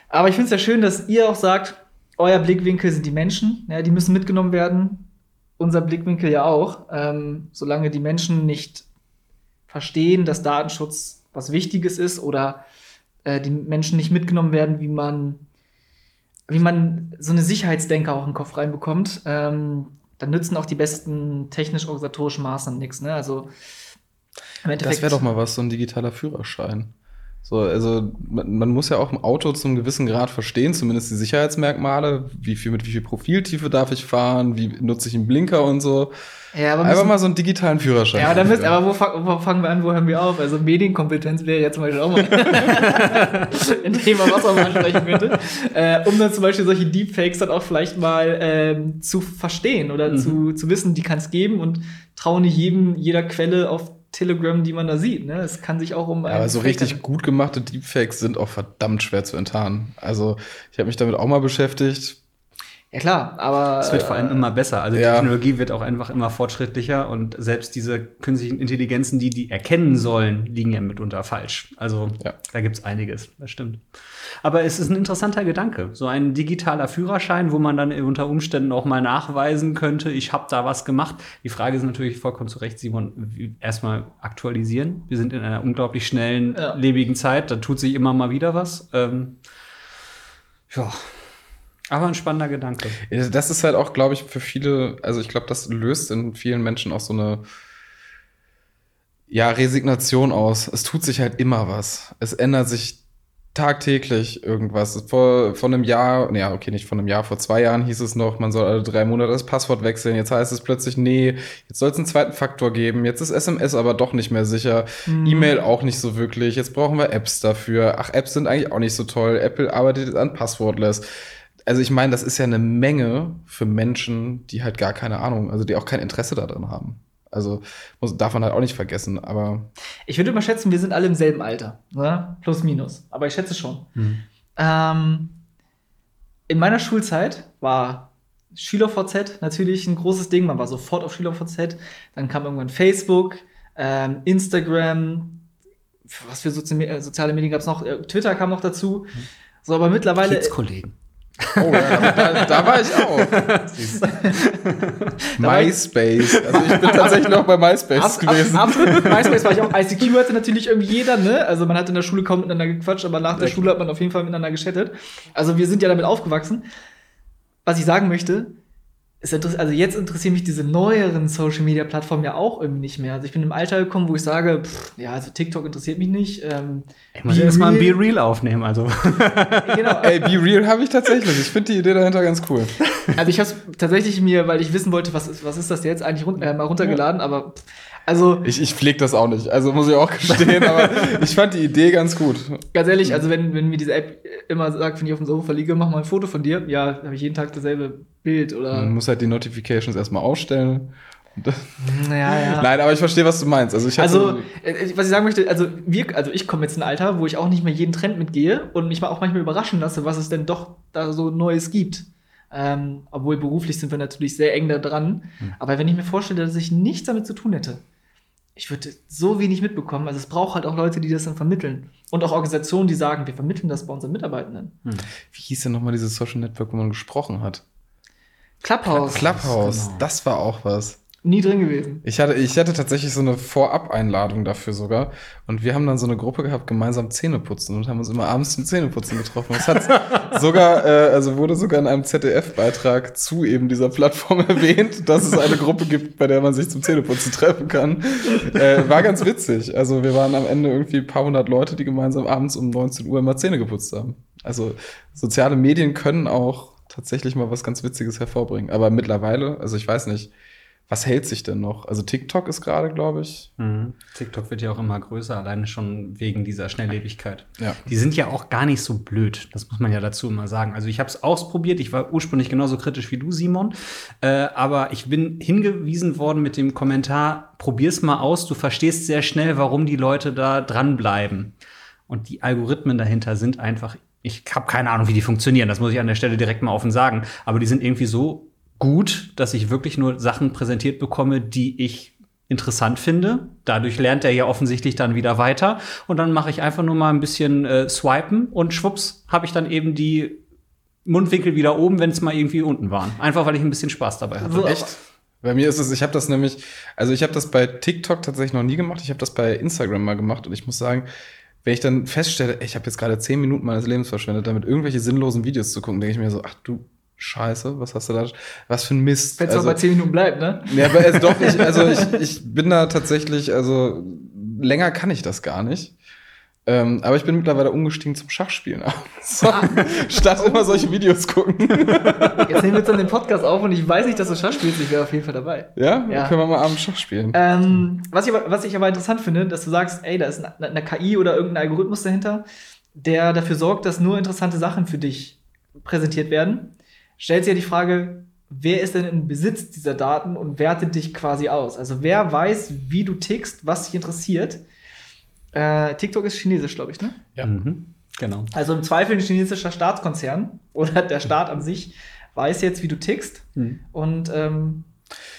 Aber ich finde es ja schön, dass ihr auch sagt, euer Blickwinkel sind die Menschen, ja, die müssen mitgenommen werden. Unser Blickwinkel ja auch. Ähm, solange die Menschen nicht verstehen, dass Datenschutz was Wichtiges ist oder äh, die Menschen nicht mitgenommen werden, wie man, wie man so eine Sicherheitsdenker auch in den Kopf reinbekommt, ähm, dann nützen auch die besten technisch-organisatorischen Maßnahmen nichts. Ne? Also das wäre doch mal was, so ein digitaler Führerschein. So, also man, man, muss ja auch im Auto zum gewissen Grad verstehen, zumindest die Sicherheitsmerkmale, wie viel mit wie viel Profiltiefe darf ich fahren, wie nutze ich einen Blinker und so. Ja, aber Einfach mal so einen digitalen Führerschein. Ja, dann müsst, aber wo, wo, fangen wir an, wo hören wir auf? Also Medienkompetenz wäre jetzt zum Beispiel auch mal ein Thema, was man mal ansprechen könnte. Äh, um dann zum Beispiel solche Deepfakes dann auch vielleicht mal ähm, zu verstehen oder mhm. zu, zu wissen, die kann es geben und trauen nicht jedem, jeder Quelle auf Telegram, die man da sieht. Ne? Es kann sich auch um. Aber so richtig gut gemachte Deepfakes sind auch verdammt schwer zu enttarnen. Also ich habe mich damit auch mal beschäftigt. Ja klar, aber. Es wird vor allem immer besser. Also die ja. Technologie wird auch einfach immer fortschrittlicher und selbst diese künstlichen Intelligenzen, die die erkennen sollen, liegen ja mitunter falsch. Also ja. da gibt's einiges, das stimmt. Aber es ist ein interessanter Gedanke. So ein digitaler Führerschein, wo man dann unter Umständen auch mal nachweisen könnte, ich habe da was gemacht. Die Frage ist natürlich vollkommen zu Recht, Simon, erstmal aktualisieren. Wir sind in einer unglaublich schnellen, ja. lebigen Zeit, da tut sich immer mal wieder was. Ähm, ja, aber ein spannender Gedanke. Das ist halt auch, glaube ich, für viele, also ich glaube, das löst in vielen Menschen auch so eine ja, Resignation aus. Es tut sich halt immer was. Es ändert sich tagtäglich irgendwas. Vor, vor einem Jahr, ja, okay, nicht vor einem Jahr, vor zwei Jahren hieß es noch, man soll alle drei Monate das Passwort wechseln. Jetzt heißt es plötzlich, nee, jetzt soll es einen zweiten Faktor geben. Jetzt ist SMS aber doch nicht mehr sicher. Mhm. E-Mail auch nicht so wirklich. Jetzt brauchen wir Apps dafür. Ach, Apps sind eigentlich auch nicht so toll. Apple arbeitet an Passwortless also ich meine, das ist ja eine Menge für Menschen, die halt gar keine Ahnung, also die auch kein Interesse daran haben. Also muss, darf man halt auch nicht vergessen, aber. Ich würde mal schätzen, wir sind alle im selben Alter, ne? plus minus. Aber ich schätze schon. Mhm. Ähm, in meiner Schulzeit war SchülerVZ natürlich ein großes Ding. Man war sofort auf SchülerVZ. Dann kam irgendwann Facebook, ähm, Instagram, was für soziale Medien gab es noch? Äh, Twitter kam noch dazu. Mhm. So, aber mittlerweile. Kids-Kollegen. Oh ja, da, da, war ich auch. MySpace. Also ich bin tatsächlich noch bei MySpace ab, gewesen. Ab, ab, MySpace war ich auch. ICQ hatte natürlich irgendwie jeder, ne? Also man hat in der Schule kaum miteinander gequatscht, aber nach der Schule hat man auf jeden Fall miteinander geschattet. Also wir sind ja damit aufgewachsen. Was ich sagen möchte, also jetzt interessieren mich diese neueren Social Media Plattformen ja auch irgendwie nicht mehr. Also ich bin im Alter gekommen, wo ich sage, pff, ja, also TikTok interessiert mich nicht. Ähm, ich muss mal ein Be Real aufnehmen, also. genau. Ey, Be Real habe ich tatsächlich. Ich finde die Idee dahinter ganz cool. Also ich habe tatsächlich mir, weil ich wissen wollte, was ist, was ist das jetzt eigentlich run äh, mal runtergeladen, aber pff, also ich, ich pflege das auch nicht, also muss ich auch gestehen, aber ich fand die Idee ganz gut. Ganz ehrlich, also wenn, wenn mir diese App immer sagt, wenn ich auf dem Sofa liege, mach mal ein Foto von dir, ja, habe ich jeden Tag dasselbe Bild oder. Man muss halt die Notifications erstmal ausstellen. Ja, ja. Nein, aber ich verstehe, was du meinst. Also, ich also äh, was ich sagen möchte, also wir, also ich komme jetzt in ein Alter, wo ich auch nicht mehr jeden Trend mitgehe und mich auch manchmal überraschen lasse, was es denn doch da so Neues gibt. Ähm, obwohl beruflich sind wir natürlich sehr eng da dran. Hm. Aber wenn ich mir vorstelle, dass ich nichts damit zu tun hätte, ich würde so wenig mitbekommen. Also es braucht halt auch Leute, die das dann vermitteln. Und auch Organisationen, die sagen, wir vermitteln das bei unseren Mitarbeitenden. Wie hieß denn nochmal dieses Social Network, wo man gesprochen hat? Clubhouse. Clubhouse, genau. das war auch was. Nie drin gewesen. Ich hatte, ich hatte tatsächlich so eine Vorab-Einladung dafür sogar. Und wir haben dann so eine Gruppe gehabt, gemeinsam Zähne putzen und haben uns immer abends zum Zähneputzen getroffen. Das hat sogar, äh, also wurde sogar in einem ZDF-Beitrag zu eben dieser Plattform erwähnt, dass es eine Gruppe gibt, bei der man sich zum Zähneputzen treffen kann. Äh, war ganz witzig. Also wir waren am Ende irgendwie ein paar hundert Leute, die gemeinsam abends um 19 Uhr immer Zähne geputzt haben. Also soziale Medien können auch tatsächlich mal was ganz Witziges hervorbringen. Aber mittlerweile, also ich weiß nicht, was hält sich denn noch? Also TikTok ist gerade, glaube ich. Mhm. TikTok wird ja auch immer größer, alleine schon wegen dieser Schnelllebigkeit. Ja. Die sind ja auch gar nicht so blöd, das muss man ja dazu immer sagen. Also ich habe es ausprobiert, ich war ursprünglich genauso kritisch wie du, Simon, äh, aber ich bin hingewiesen worden mit dem Kommentar, probier's mal aus, du verstehst sehr schnell, warum die Leute da dranbleiben. Und die Algorithmen dahinter sind einfach, ich habe keine Ahnung, wie die funktionieren, das muss ich an der Stelle direkt mal offen sagen, aber die sind irgendwie so gut, dass ich wirklich nur Sachen präsentiert bekomme, die ich interessant finde. Dadurch lernt er ja offensichtlich dann wieder weiter. Und dann mache ich einfach nur mal ein bisschen äh, swipen und schwupps habe ich dann eben die Mundwinkel wieder oben, wenn es mal irgendwie unten waren. Einfach weil ich ein bisschen Spaß dabei hatte. Echt? Bei mir ist es, ich habe das nämlich, also ich habe das bei TikTok tatsächlich noch nie gemacht. Ich habe das bei Instagram mal gemacht und ich muss sagen, wenn ich dann feststelle, ey, ich habe jetzt gerade zehn Minuten meines Lebens verschwendet, damit irgendwelche sinnlosen Videos zu gucken, denke ich mir so, ach du Scheiße, was hast du da, was für ein Mist. Wenn es Also- bei 10 Minuten bleibt, ne? Ja, aber es doch, ich, also ich, ich bin da tatsächlich, also länger kann ich das gar nicht. Ähm, aber ich bin mittlerweile umgestiegen zum Schachspielen abends. Statt immer solche Videos gucken. Jetzt nehmen wir jetzt dann den Podcast auf und ich weiß nicht, dass du Schach spielst. Ich wäre auf jeden Fall dabei. Ja? Ja. Dann können wir mal abends Schach spielen. Ähm, was, ich aber, was ich aber interessant finde, dass du sagst, ey, da ist eine, eine KI oder irgendein Algorithmus dahinter, der dafür sorgt, dass nur interessante Sachen für dich präsentiert werden. Stellt sich ja die Frage, wer ist denn im Besitz dieser Daten und wertet dich quasi aus? Also wer weiß, wie du tickst, was dich interessiert? Äh, TikTok ist chinesisch, glaube ich, ne? Ja. Mhm. Genau. Also im Zweifel ein chinesischer Staatskonzern oder der Staat an sich weiß jetzt, wie du tickst Mhm. und ähm,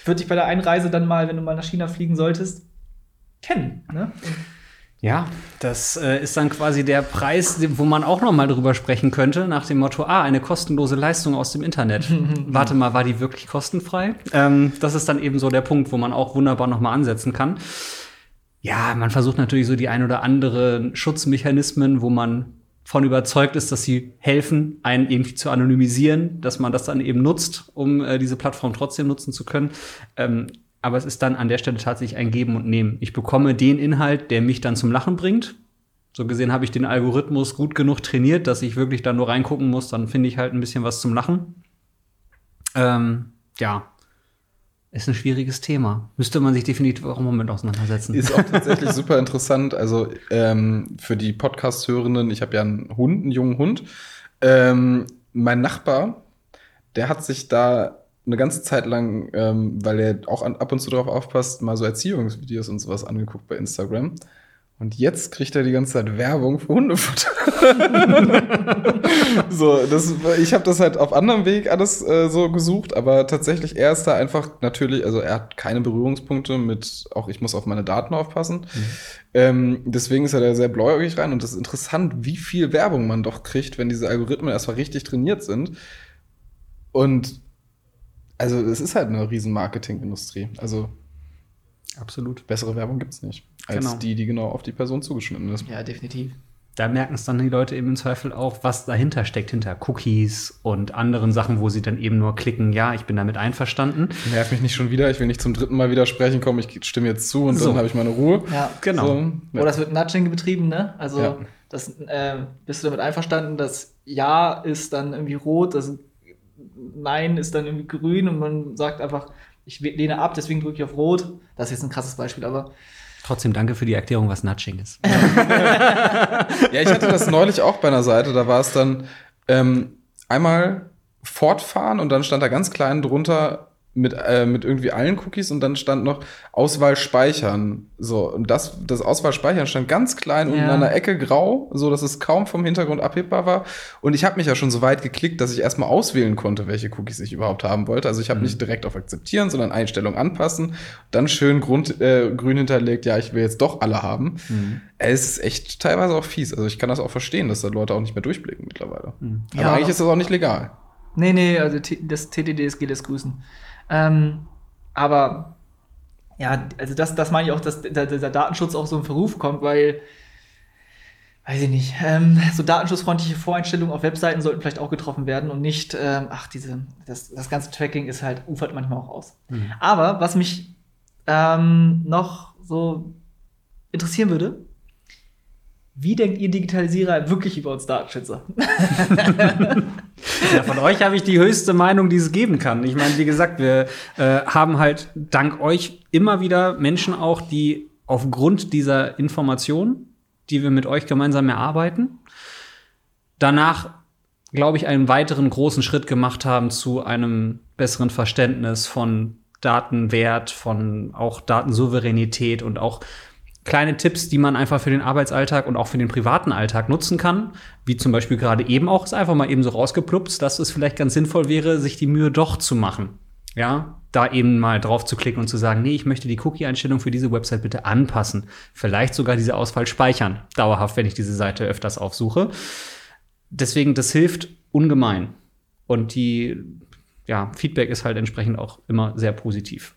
wird dich bei der Einreise dann mal, wenn du mal nach China fliegen solltest, kennen. Ne? Und Ja, das äh, ist dann quasi der Preis, wo man auch noch mal drüber sprechen könnte, nach dem Motto, ah, eine kostenlose Leistung aus dem Internet. Warte mal, war die wirklich kostenfrei? Ähm, das ist dann eben so der Punkt, wo man auch wunderbar noch mal ansetzen kann. Ja, man versucht natürlich so die ein oder anderen Schutzmechanismen, wo man von überzeugt ist, dass sie helfen, einen irgendwie zu anonymisieren, dass man das dann eben nutzt, um äh, diese Plattform trotzdem nutzen zu können. Ähm, aber es ist dann an der Stelle tatsächlich ein Geben und Nehmen. Ich bekomme den Inhalt, der mich dann zum Lachen bringt. So gesehen habe ich den Algorithmus gut genug trainiert, dass ich wirklich da nur reingucken muss. Dann finde ich halt ein bisschen was zum Lachen. Ähm, ja, ist ein schwieriges Thema. Müsste man sich definitiv auch im Moment auseinandersetzen. Ist auch tatsächlich super interessant. Also ähm, für die Podcast-Hörenden, ich habe ja einen Hund, einen jungen Hund. Ähm, mein Nachbar, der hat sich da eine ganze Zeit lang, ähm, weil er auch an, ab und zu drauf aufpasst, mal so Erziehungsvideos und sowas angeguckt bei Instagram. Und jetzt kriegt er die ganze Zeit Werbung für Hundefutter. so, das, ich habe das halt auf anderem Weg alles äh, so gesucht, aber tatsächlich, er ist da einfach natürlich, also er hat keine Berührungspunkte mit, auch ich muss auf meine Daten aufpassen. Ähm, deswegen ist er da sehr bläugig rein und das ist interessant, wie viel Werbung man doch kriegt, wenn diese Algorithmen erstmal richtig trainiert sind. Und also es ist halt eine riesen Marketingindustrie. Also Absolut. bessere Werbung gibt's nicht, als Genau. die, die genau auf die Person zugeschnitten ist. ja, definitiv. Da merken es dann die Leute eben im Zweifel auch, was dahinter steckt, hinter Cookies und anderen Sachen, wo sie dann eben nur klicken, ja, ich bin damit einverstanden. Nerv mich nicht schon wieder, ich will nicht zum dritten Mal widersprechen, komm, ich stimme jetzt zu und So. dann habe ich meine Ruhe. Ja. Genau. So, ja. Oder es wird Nudging betrieben, ne? Also Ja. das, äh, bist du damit einverstanden, dass Ja ist dann irgendwie rot, das Nein ist dann irgendwie grün und man sagt einfach, ich lehne ab, deswegen drücke ich auf Rot. Das ist jetzt ein krasses Beispiel, aber Trotzdem danke für die Erklärung, was Nudging ist. Ja, ich hatte das neulich auch bei einer Seite, da war es dann ähm, einmal fortfahren und dann stand da ganz klein drunter mit, äh, mit irgendwie allen Cookies und dann stand noch Auswahl speichern. So, und das, das Auswahl speichern stand ganz klein und Ja. in einer Ecke grau, so dass es kaum vom Hintergrund abhebbar war. Und ich habe mich ja schon so weit geklickt, dass ich erstmal auswählen konnte, welche Cookies ich überhaupt haben wollte. Also ich habe nicht direkt auf Akzeptieren, sondern Einstellung anpassen. Dann schön Grund, äh, grün hinterlegt, ja, ich will jetzt doch alle haben. Äh, Es ist echt teilweise auch fies. Also ich kann das auch verstehen, dass da Leute auch nicht mehr durchblicken mittlerweile. Aber Ja. eigentlich ist das auch nicht legal. Nee, nee, also das TTDSG lässt grüßen. Ähm, aber ja, also das, das meine ich auch, dass der, der Datenschutz auch so in Verruf kommt, weil, weiß ich nicht, ähm, so datenschutzfreundliche Voreinstellungen auf Webseiten sollten vielleicht auch getroffen werden und nicht, ähm, ach, diese, das, das ganze Tracking ist halt, ufert manchmal auch aus. Aber was mich ähm, noch so interessieren würde, wie denkt ihr Digitalisierer wirklich über uns Datenschützer? Ja, von euch habe ich die höchste Meinung, die es geben kann. Ich meine, wie gesagt, wir äh, haben halt dank euch immer wieder Menschen auch, die aufgrund dieser Information, die wir mit euch gemeinsam erarbeiten, danach, glaube ich, einen weiteren großen Schritt gemacht haben zu einem besseren Verständnis von Datenwert, von auch Datensouveränität und auch kleine Tipps, die man einfach für den Arbeitsalltag und auch für den privaten Alltag nutzen kann. Wie zum Beispiel gerade eben auch, ist einfach mal eben so rausgepluppt, dass es vielleicht ganz sinnvoll wäre, sich die Mühe doch zu machen. Ja, da eben mal drauf zu klicken und zu sagen, nee, ich möchte die Cookie-Einstellung für diese Website bitte anpassen. Vielleicht sogar diese Auswahl speichern. Dauerhaft, wenn ich diese Seite öfters aufsuche. Deswegen, das hilft ungemein. Und die, ja, Feedback ist halt entsprechend auch immer sehr positiv.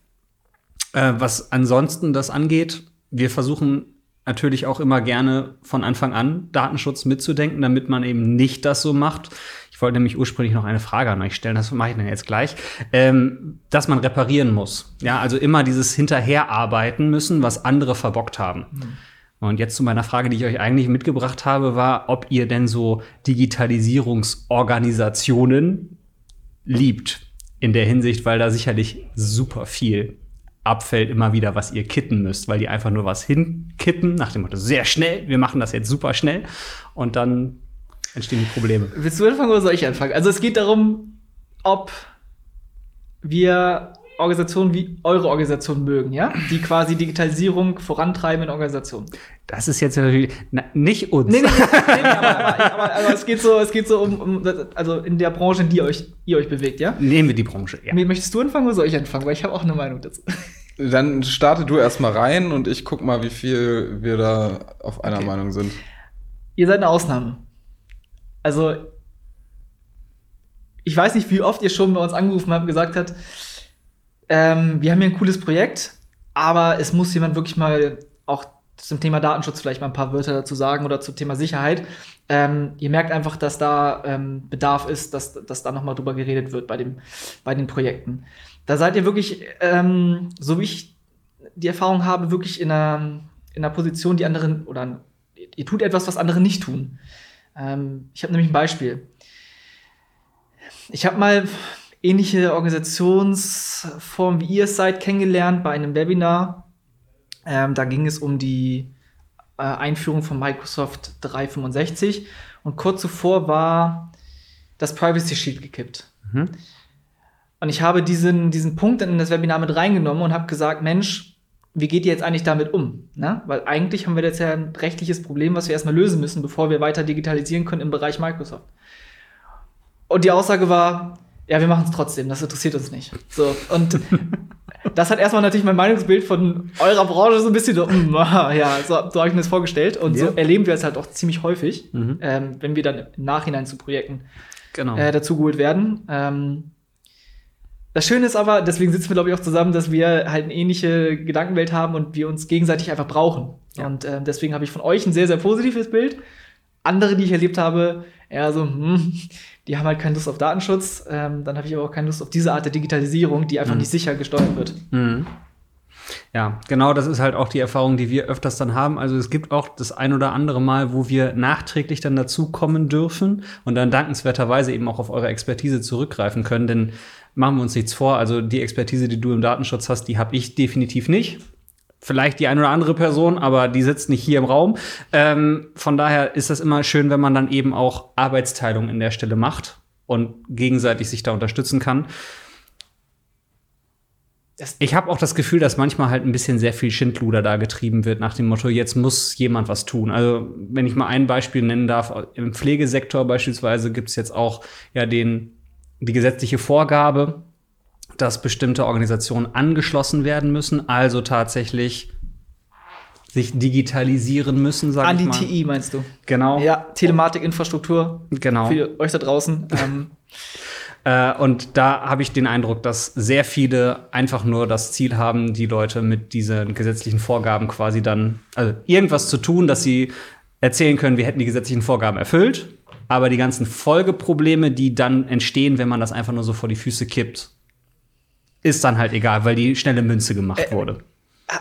Äh, was ansonsten das angeht, wir versuchen natürlich auch immer gerne von Anfang an Datenschutz mitzudenken, damit man eben nicht das so macht. Ich wollte nämlich ursprünglich noch eine Frage an euch stellen, das mache ich dann jetzt gleich, ähm, dass man reparieren muss. Ja, also immer dieses Hinterherarbeiten müssen, was andere verbockt haben. Und jetzt zu meiner Frage, die ich euch eigentlich mitgebracht habe, war, ob ihr denn so Digitalisierungsorganisationen liebt in der Hinsicht, weil da sicherlich super viel abfällt immer wieder, was ihr kitten müsst, weil die einfach nur was hinkitten, nach dem Motto, sehr schnell, wir machen das jetzt super schnell und dann entstehen die Probleme. Willst du anfangen oder soll ich anfangen? Also es geht darum, ob wir Organisationen wie eure Organisation mögen, ja? Die quasi Digitalisierung vorantreiben in Organisationen. Das ist jetzt natürlich na, nicht uns. Nee, nee, nee, nee aber, aber, aber, aber es geht so, es geht so um, um also in der Branche, in die ihr euch, ihr euch bewegt, ja? Nehmen wir die Branche. Ja. Möchtest du anfangen oder soll ich anfangen? Weil ich habe auch eine Meinung dazu. Dann starte du erstmal rein und ich guck mal, wie viel wir da auf einer Okay. Meinung sind. Ihr seid eine Ausnahme. Also, ich weiß nicht, wie oft ihr schon bei uns angerufen habt und gesagt habt, ähm, wir haben hier ein cooles Projekt, aber es muss jemand wirklich mal auch zum Thema Datenschutz vielleicht mal ein paar Wörter dazu sagen oder zum Thema Sicherheit. Ähm, ihr merkt einfach, dass da ähm, Bedarf ist, dass, dass da noch mal drüber geredet wird bei, dem, bei den Projekten. Da seid ihr wirklich, ähm, so wie ich die Erfahrung habe, wirklich in einer, in einer Position, die anderen, oder ihr tut etwas, was andere nicht tun. Ähm, ich habe nämlich ein Beispiel. Ich habe mal ähnliche Organisationsformen, wie ihr es seid, kennengelernt bei einem Webinar. Ähm, da ging es um die äh, Einführung von Microsoft 365 und kurz zuvor war das Privacy Shield gekippt. Mhm. Und ich habe diesen, diesen Punkt dann in das Webinar mit reingenommen und habe gesagt, Mensch, wie geht ihr jetzt eigentlich damit um? Ne? Weil eigentlich haben wir jetzt ja ein rechtliches Problem, was wir erstmal lösen müssen, bevor wir weiter digitalisieren können im Bereich Microsoft. Und die Aussage war, ja, wir machen es trotzdem, das interessiert uns nicht. So, und das hat erstmal natürlich mein Meinungsbild von eurer Branche so ein bisschen so, mm, ah, ja, so, so habe ich mir das vorgestellt. Und Ja. so erleben wir es halt auch ziemlich häufig, Mhm. ähm, wenn wir dann im Nachhinein zu Projekten Genau. äh, dazugeholt werden. Ähm, das Schöne ist aber, deswegen sitzen wir, glaube ich, auch zusammen, dass wir halt eine ähnliche Gedankenwelt haben und wir uns gegenseitig einfach brauchen. Ja. Und ähm, deswegen habe ich von euch ein sehr, sehr positives Bild. Andere, die ich erlebt habe, eher so, hm, die haben halt keine Lust auf Datenschutz. Ähm, dann habe ich aber auch keine Lust auf diese Art der Digitalisierung, die einfach Mhm. nicht sicher gesteuert wird. Mhm. Ja, genau, das ist halt auch die Erfahrung, die wir öfters dann haben. Also es gibt auch das ein oder andere Mal, wo wir nachträglich dann dazu kommen dürfen und dann dankenswerterweise eben auch auf eure Expertise zurückgreifen können. Denn machen wir uns nichts vor, also die Expertise, die du im Datenschutz hast, die habe ich definitiv nicht. Vielleicht die eine oder andere Person, aber die sitzt nicht hier im Raum. Ähm, von daher ist das immer schön, wenn man dann eben auch Arbeitsteilung in der Stelle macht und gegenseitig sich da unterstützen kann. ich habe auch das Gefühl, dass manchmal halt ein bisschen sehr viel Schindluder da getrieben wird, nach dem Motto, jetzt muss jemand was tun. Also, wenn ich mal ein Beispiel nennen darf, im Pflegesektor beispielsweise gibt es jetzt auch ja den, die gesetzliche Vorgabe, dass bestimmte Organisationen angeschlossen werden müssen, also tatsächlich sich digitalisieren müssen, sag An ich die mal. TI meinst du? Genau. Ja, Telematikinfrastruktur Genau. für euch da draußen. ähm, Äh, und da habe ich den Eindruck, dass sehr viele einfach nur das Ziel haben, die Leute mit diesen gesetzlichen Vorgaben quasi dann, also irgendwas zu tun, dass sie erzählen können, wir hätten die gesetzlichen Vorgaben erfüllt, aber die ganzen Folgeprobleme, die dann entstehen, wenn man das einfach nur so vor die Füße kippt, ist dann halt egal, weil die schnelle Münze gemacht wurde.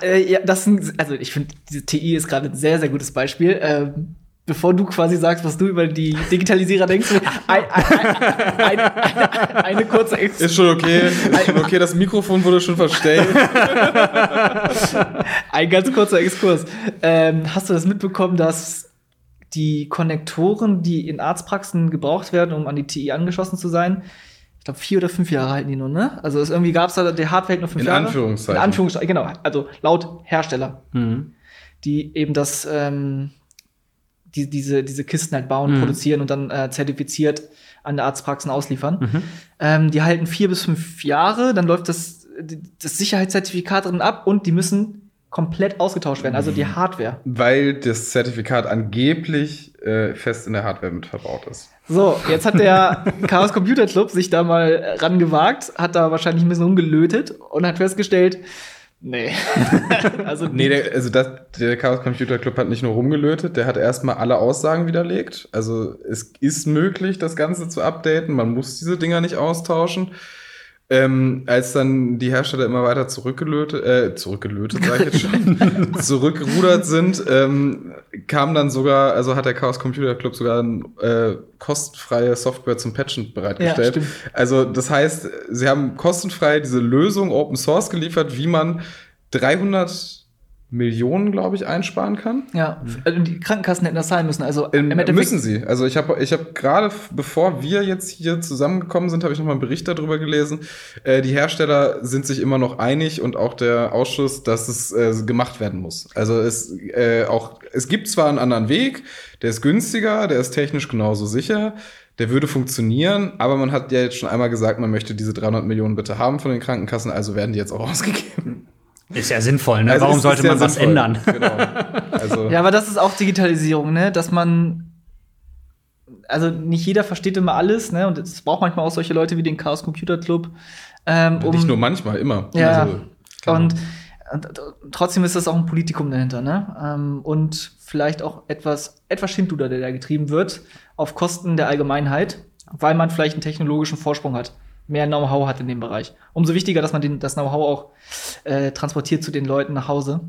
Äh, ja, das sind, also ich finde, diese TI ist gerade ein sehr, sehr gutes Beispiel. Ähm, bevor du quasi sagst, was du über die Digitalisierer denkst, ein, ein, ein, ein, eine kurze Ex Ist schon okay. Ist schon okay, das Mikrofon wurde schon verstellt. ein ganz kurzer Exkurs. Ähm, hast du das mitbekommen, dass die Konnektoren, die in Arztpraxen gebraucht werden, um an die TI angeschlossen zu sein, ich glaube, vier oder fünf Jahre halten die nur, ne? Also es irgendwie gab es da, der Hardware hält nur fünf In Jahre. Anführungszeichen. In Anführungszeichen, genau. Also laut Hersteller. Mhm. die eben das, ähm, die, diese, diese Kisten halt bauen, Mhm. produzieren und dann äh, zertifiziert an der Arztpraxen ausliefern. Mhm. Ähm, die halten vier bis fünf Jahre, dann läuft das, das Sicherheitszertifikat drin ab und die müssen komplett ausgetauscht werden, also die Hardware. Weil das Zertifikat angeblich äh, fest in der Hardware mit verbaut ist. So, jetzt hat der Chaos Computer Club sich da mal rangewagt, hat da wahrscheinlich ein bisschen rumgelötet und hat festgestellt, nee. also Nee, der, also das, der Chaos Computer Club hat nicht nur rumgelötet, der hat erstmal alle Aussagen widerlegt. Also es ist möglich, das Ganze zu updaten. Man muss diese Dinger nicht austauschen. Ähm, als dann die Hersteller immer weiter zurückgelötet, äh, zurückgelötet, sag ich jetzt schon, zurückgerudert sind, ähm, kam dann sogar, also hat der Chaos Computer Club sogar äh, kostenfreie Software zum Patchen bereitgestellt. Ja, also das heißt, sie haben kostenfrei diese Lösung Open Source geliefert, wie man 300 Millionen, glaube ich, einsparen kann. ja, also die Krankenkassen hätten das zahlen müssen. Also im Endeffekt müssen sie. Also ich habe ich hab gerade, bevor wir jetzt hier zusammengekommen sind, habe ich noch mal einen Bericht darüber gelesen. Äh, die Hersteller sind sich immer noch einig und auch der Ausschuss, dass es äh, gemacht werden muss. Also es äh, auch es gibt zwar einen anderen Weg, der ist günstiger, der ist technisch genauso sicher. Der würde funktionieren, aber man hat ja jetzt schon einmal gesagt, man möchte diese 300 Millionen bitte haben von den Krankenkassen, also werden die jetzt auch ausgegeben. Ist ja sinnvoll, ne? Also Warum sollte ist ja man was sinnvoll. ändern? Genau. Also Ja, aber das ist auch Digitalisierung, ne? Dass man also nicht jeder versteht immer alles, ne? Und es braucht manchmal auch solche Leute wie den Chaos Computer Club, ähm, um nicht nur manchmal, immer. Ja. Also, genau. und, und, und trotzdem ist das auch ein Politikum dahinter, ne? Ähm, und vielleicht auch etwas etwas Schindluder, der da getrieben wird auf Kosten der Allgemeinheit, weil man vielleicht einen technologischen Vorsprung hat, mehr Know-how hat in dem Bereich. Umso wichtiger, dass man den, das Know-how auch äh, transportiert zu den Leuten nach Hause.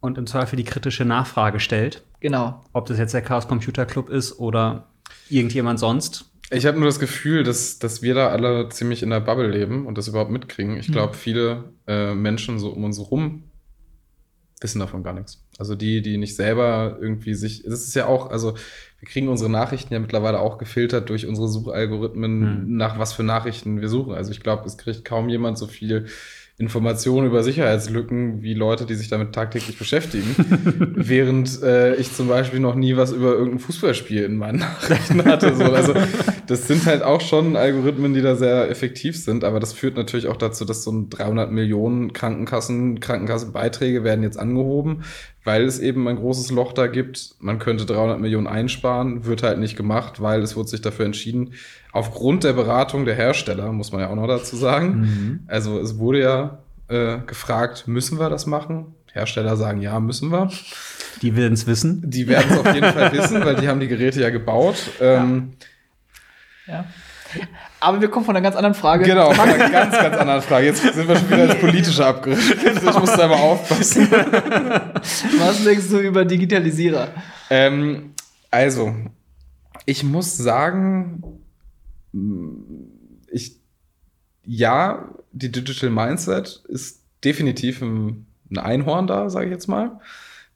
Und im Zweifel die kritische Nachfrage stellt, Genau. ob das jetzt der Chaos Computer Club ist oder irgendjemand sonst. Ich habe nur das Gefühl, dass, dass wir da alle ziemlich in der Bubble leben und das überhaupt mitkriegen. Ich glaube, viele äh, Menschen so um uns herum wissen davon gar nichts. Also die, die nicht selber irgendwie sich. Es ist ja auch, also wir kriegen unsere Nachrichten ja mittlerweile auch gefiltert durch unsere Suchalgorithmen, Hm. nach was für Nachrichten wir suchen. Also ich glaube, es kriegt kaum jemand so viel Informationen über Sicherheitslücken wie Leute, die sich damit tagtäglich beschäftigen. Während äh, ich zum Beispiel noch nie was über irgendein Fußballspiel in meinen Nachrichten hatte. So. Also das sind halt auch schon Algorithmen, die da sehr effektiv sind, aber das führt natürlich auch dazu, dass so ein 300 Millionen Krankenkassen, Krankenkassenbeiträge werden jetzt angehoben, weil es eben ein großes Loch da gibt. Man könnte 300 Millionen einsparen, wird halt nicht gemacht, weil es wurde sich dafür entschieden, aufgrund der Beratung der Hersteller, muss man ja auch noch dazu sagen. Also es wurde ja äh, gefragt, müssen wir das machen? Hersteller sagen, ja, müssen wir. Die werden es wissen. Die werden es auf jeden Fall wissen, weil die haben die Geräte ja gebaut. Ähm, Ja. Aber wir kommen von einer ganz anderen Frage. Genau, von einer ganz, ganz anderen Frage. Jetzt sind wir schon wieder ins Politische abgerückt. Ich muss da mal aufpassen. Was denkst du über Digitalisierer? Ähm, also, ich muss sagen, ich, ja, die Digital Mindset ist definitiv ein, ein Einhorn da, sage ich jetzt mal,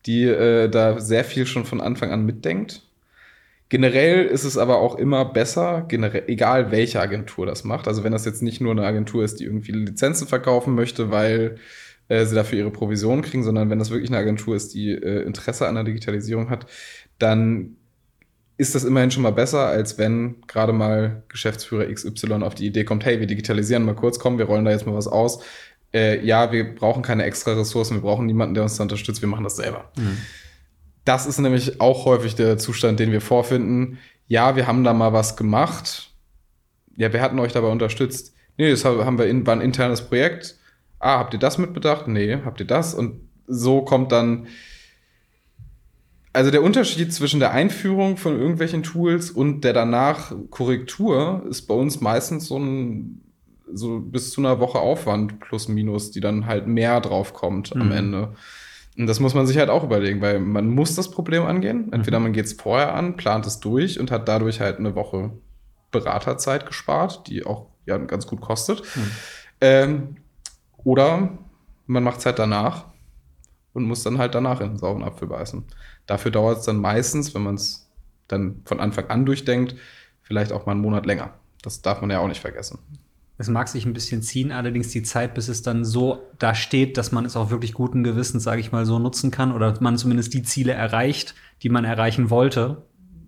die äh, da sehr viel schon von Anfang an mitdenkt. Generell ist es aber auch immer besser, generell, egal welche Agentur das macht. Also wenn das jetzt nicht nur eine Agentur ist, die irgendwie Lizenzen verkaufen möchte, weil äh, sie dafür ihre Provision kriegen, sondern wenn das wirklich eine Agentur ist, die äh, Interesse an der Digitalisierung hat, dann ist das immerhin schon mal besser, als wenn gerade mal Geschäftsführer XY auf die Idee kommt, hey, wir digitalisieren mal kurz, komm, wir rollen da jetzt mal was aus. Äh, ja, wir brauchen keine extra Ressourcen, wir brauchen niemanden, der uns da unterstützt, wir machen das selber. Mhm. Das ist nämlich auch häufig der Zustand, den wir vorfinden. Ja, wir haben da mal was gemacht. Ja, wer hat euch dabei unterstützt? Nee, das haben wir in, war ein internes Projekt. Ah, habt ihr das mitbedacht? Nee, habt ihr das? Und so kommt dann also der Unterschied zwischen der Einführung von irgendwelchen Tools und der danach Korrektur ist bei uns meistens so ein so bis zu einer Woche Aufwand plus minus, die dann halt mehr drauf kommt mhm. am Ende. Und das muss man sich halt auch überlegen, weil man muss das Problem angehen. Entweder mhm. man geht es vorher an, plant es durch und hat dadurch halt eine Woche Beraterzeit gespart, die auch ja ganz gut kostet. Mhm. Ähm, oder man macht es halt danach und muss dann halt danach in den sauren Apfel beißen. Dafür dauert es dann meistens, wenn man es dann von Anfang an durchdenkt, vielleicht auch mal einen Monat länger. Das darf man ja auch nicht vergessen. Es mag sich ein bisschen ziehen, allerdings die Zeit, bis es dann so da steht, dass man es auch wirklich guten Gewissens, sage ich mal, so nutzen kann oder man zumindest die Ziele erreicht, die man erreichen wollte,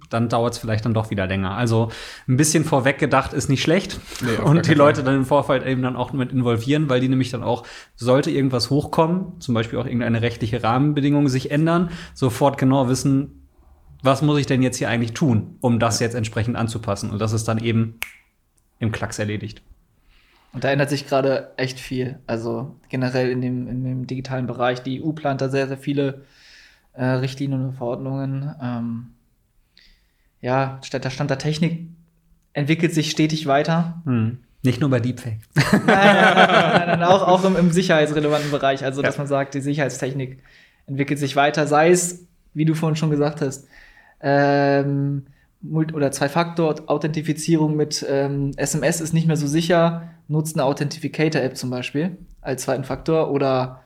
dann dauert es vielleicht dann doch wieder länger. Also ein bisschen vorweg gedacht ist nicht schlecht nee, und die Leute dann im Vorfeld eben dann auch mit involvieren, weil die nämlich dann auch, sollte irgendwas hochkommen, zum Beispiel auch irgendeine rechtliche Rahmenbedingung sich ändern, sofort genau wissen, was muss ich denn jetzt hier eigentlich tun, um das jetzt entsprechend anzupassen. Und das ist dann eben im Klacks erledigt. Und da ändert sich gerade echt viel. Also generell in dem, in dem digitalen Bereich. Die EU plant da sehr, sehr viele äh, Richtlinien und Verordnungen. Ähm, ja, der Stand der Technik entwickelt sich stetig weiter. Hm. Nicht nur bei Deepfake. nein, nein, nein, nein, auch, auch im, im sicherheitsrelevanten Bereich. Also, dass man sagt, die Sicherheitstechnik entwickelt sich weiter. Sei es, wie du vorhin schon gesagt hast, ähm, oder Zwei-Faktor-Authentifizierung mit ähm, SMS ist nicht mehr so sicher, nutzt eine Authentificator-App zum Beispiel als zweiten Faktor oder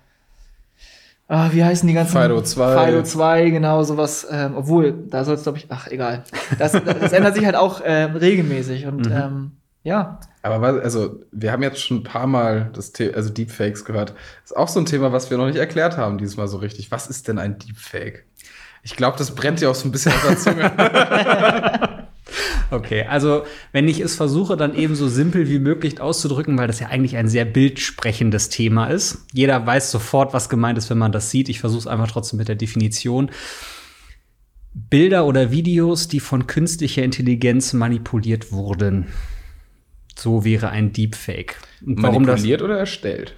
ah, wie heißen die ganzen? Fido 2. Fido 2, genau, sowas. Ähm, obwohl, da soll es, glaube ich, ach, egal. Das, das ändert sich halt auch äh, regelmäßig und mhm. ähm, ja. Aber was, also, wir haben jetzt schon ein paar Mal das The also Deepfakes gehört. Ist auch so ein Thema, was wir noch nicht erklärt haben dieses Mal so richtig. Was ist denn ein Deepfake? Ich glaube, das brennt ja auch so ein bisschen auf der Zunge. okay, also wenn ich es versuche, dann eben so simpel wie möglich auszudrücken, weil das ja eigentlich ein sehr bildsprechendes Thema ist. Jeder weiß sofort, was gemeint ist, wenn man das sieht. Ich versuche es einfach trotzdem mit der Definition. Bilder oder Videos, die von künstlicher Intelligenz manipuliert wurden. So wäre ein Deepfake. Und manipuliert oder erstellt?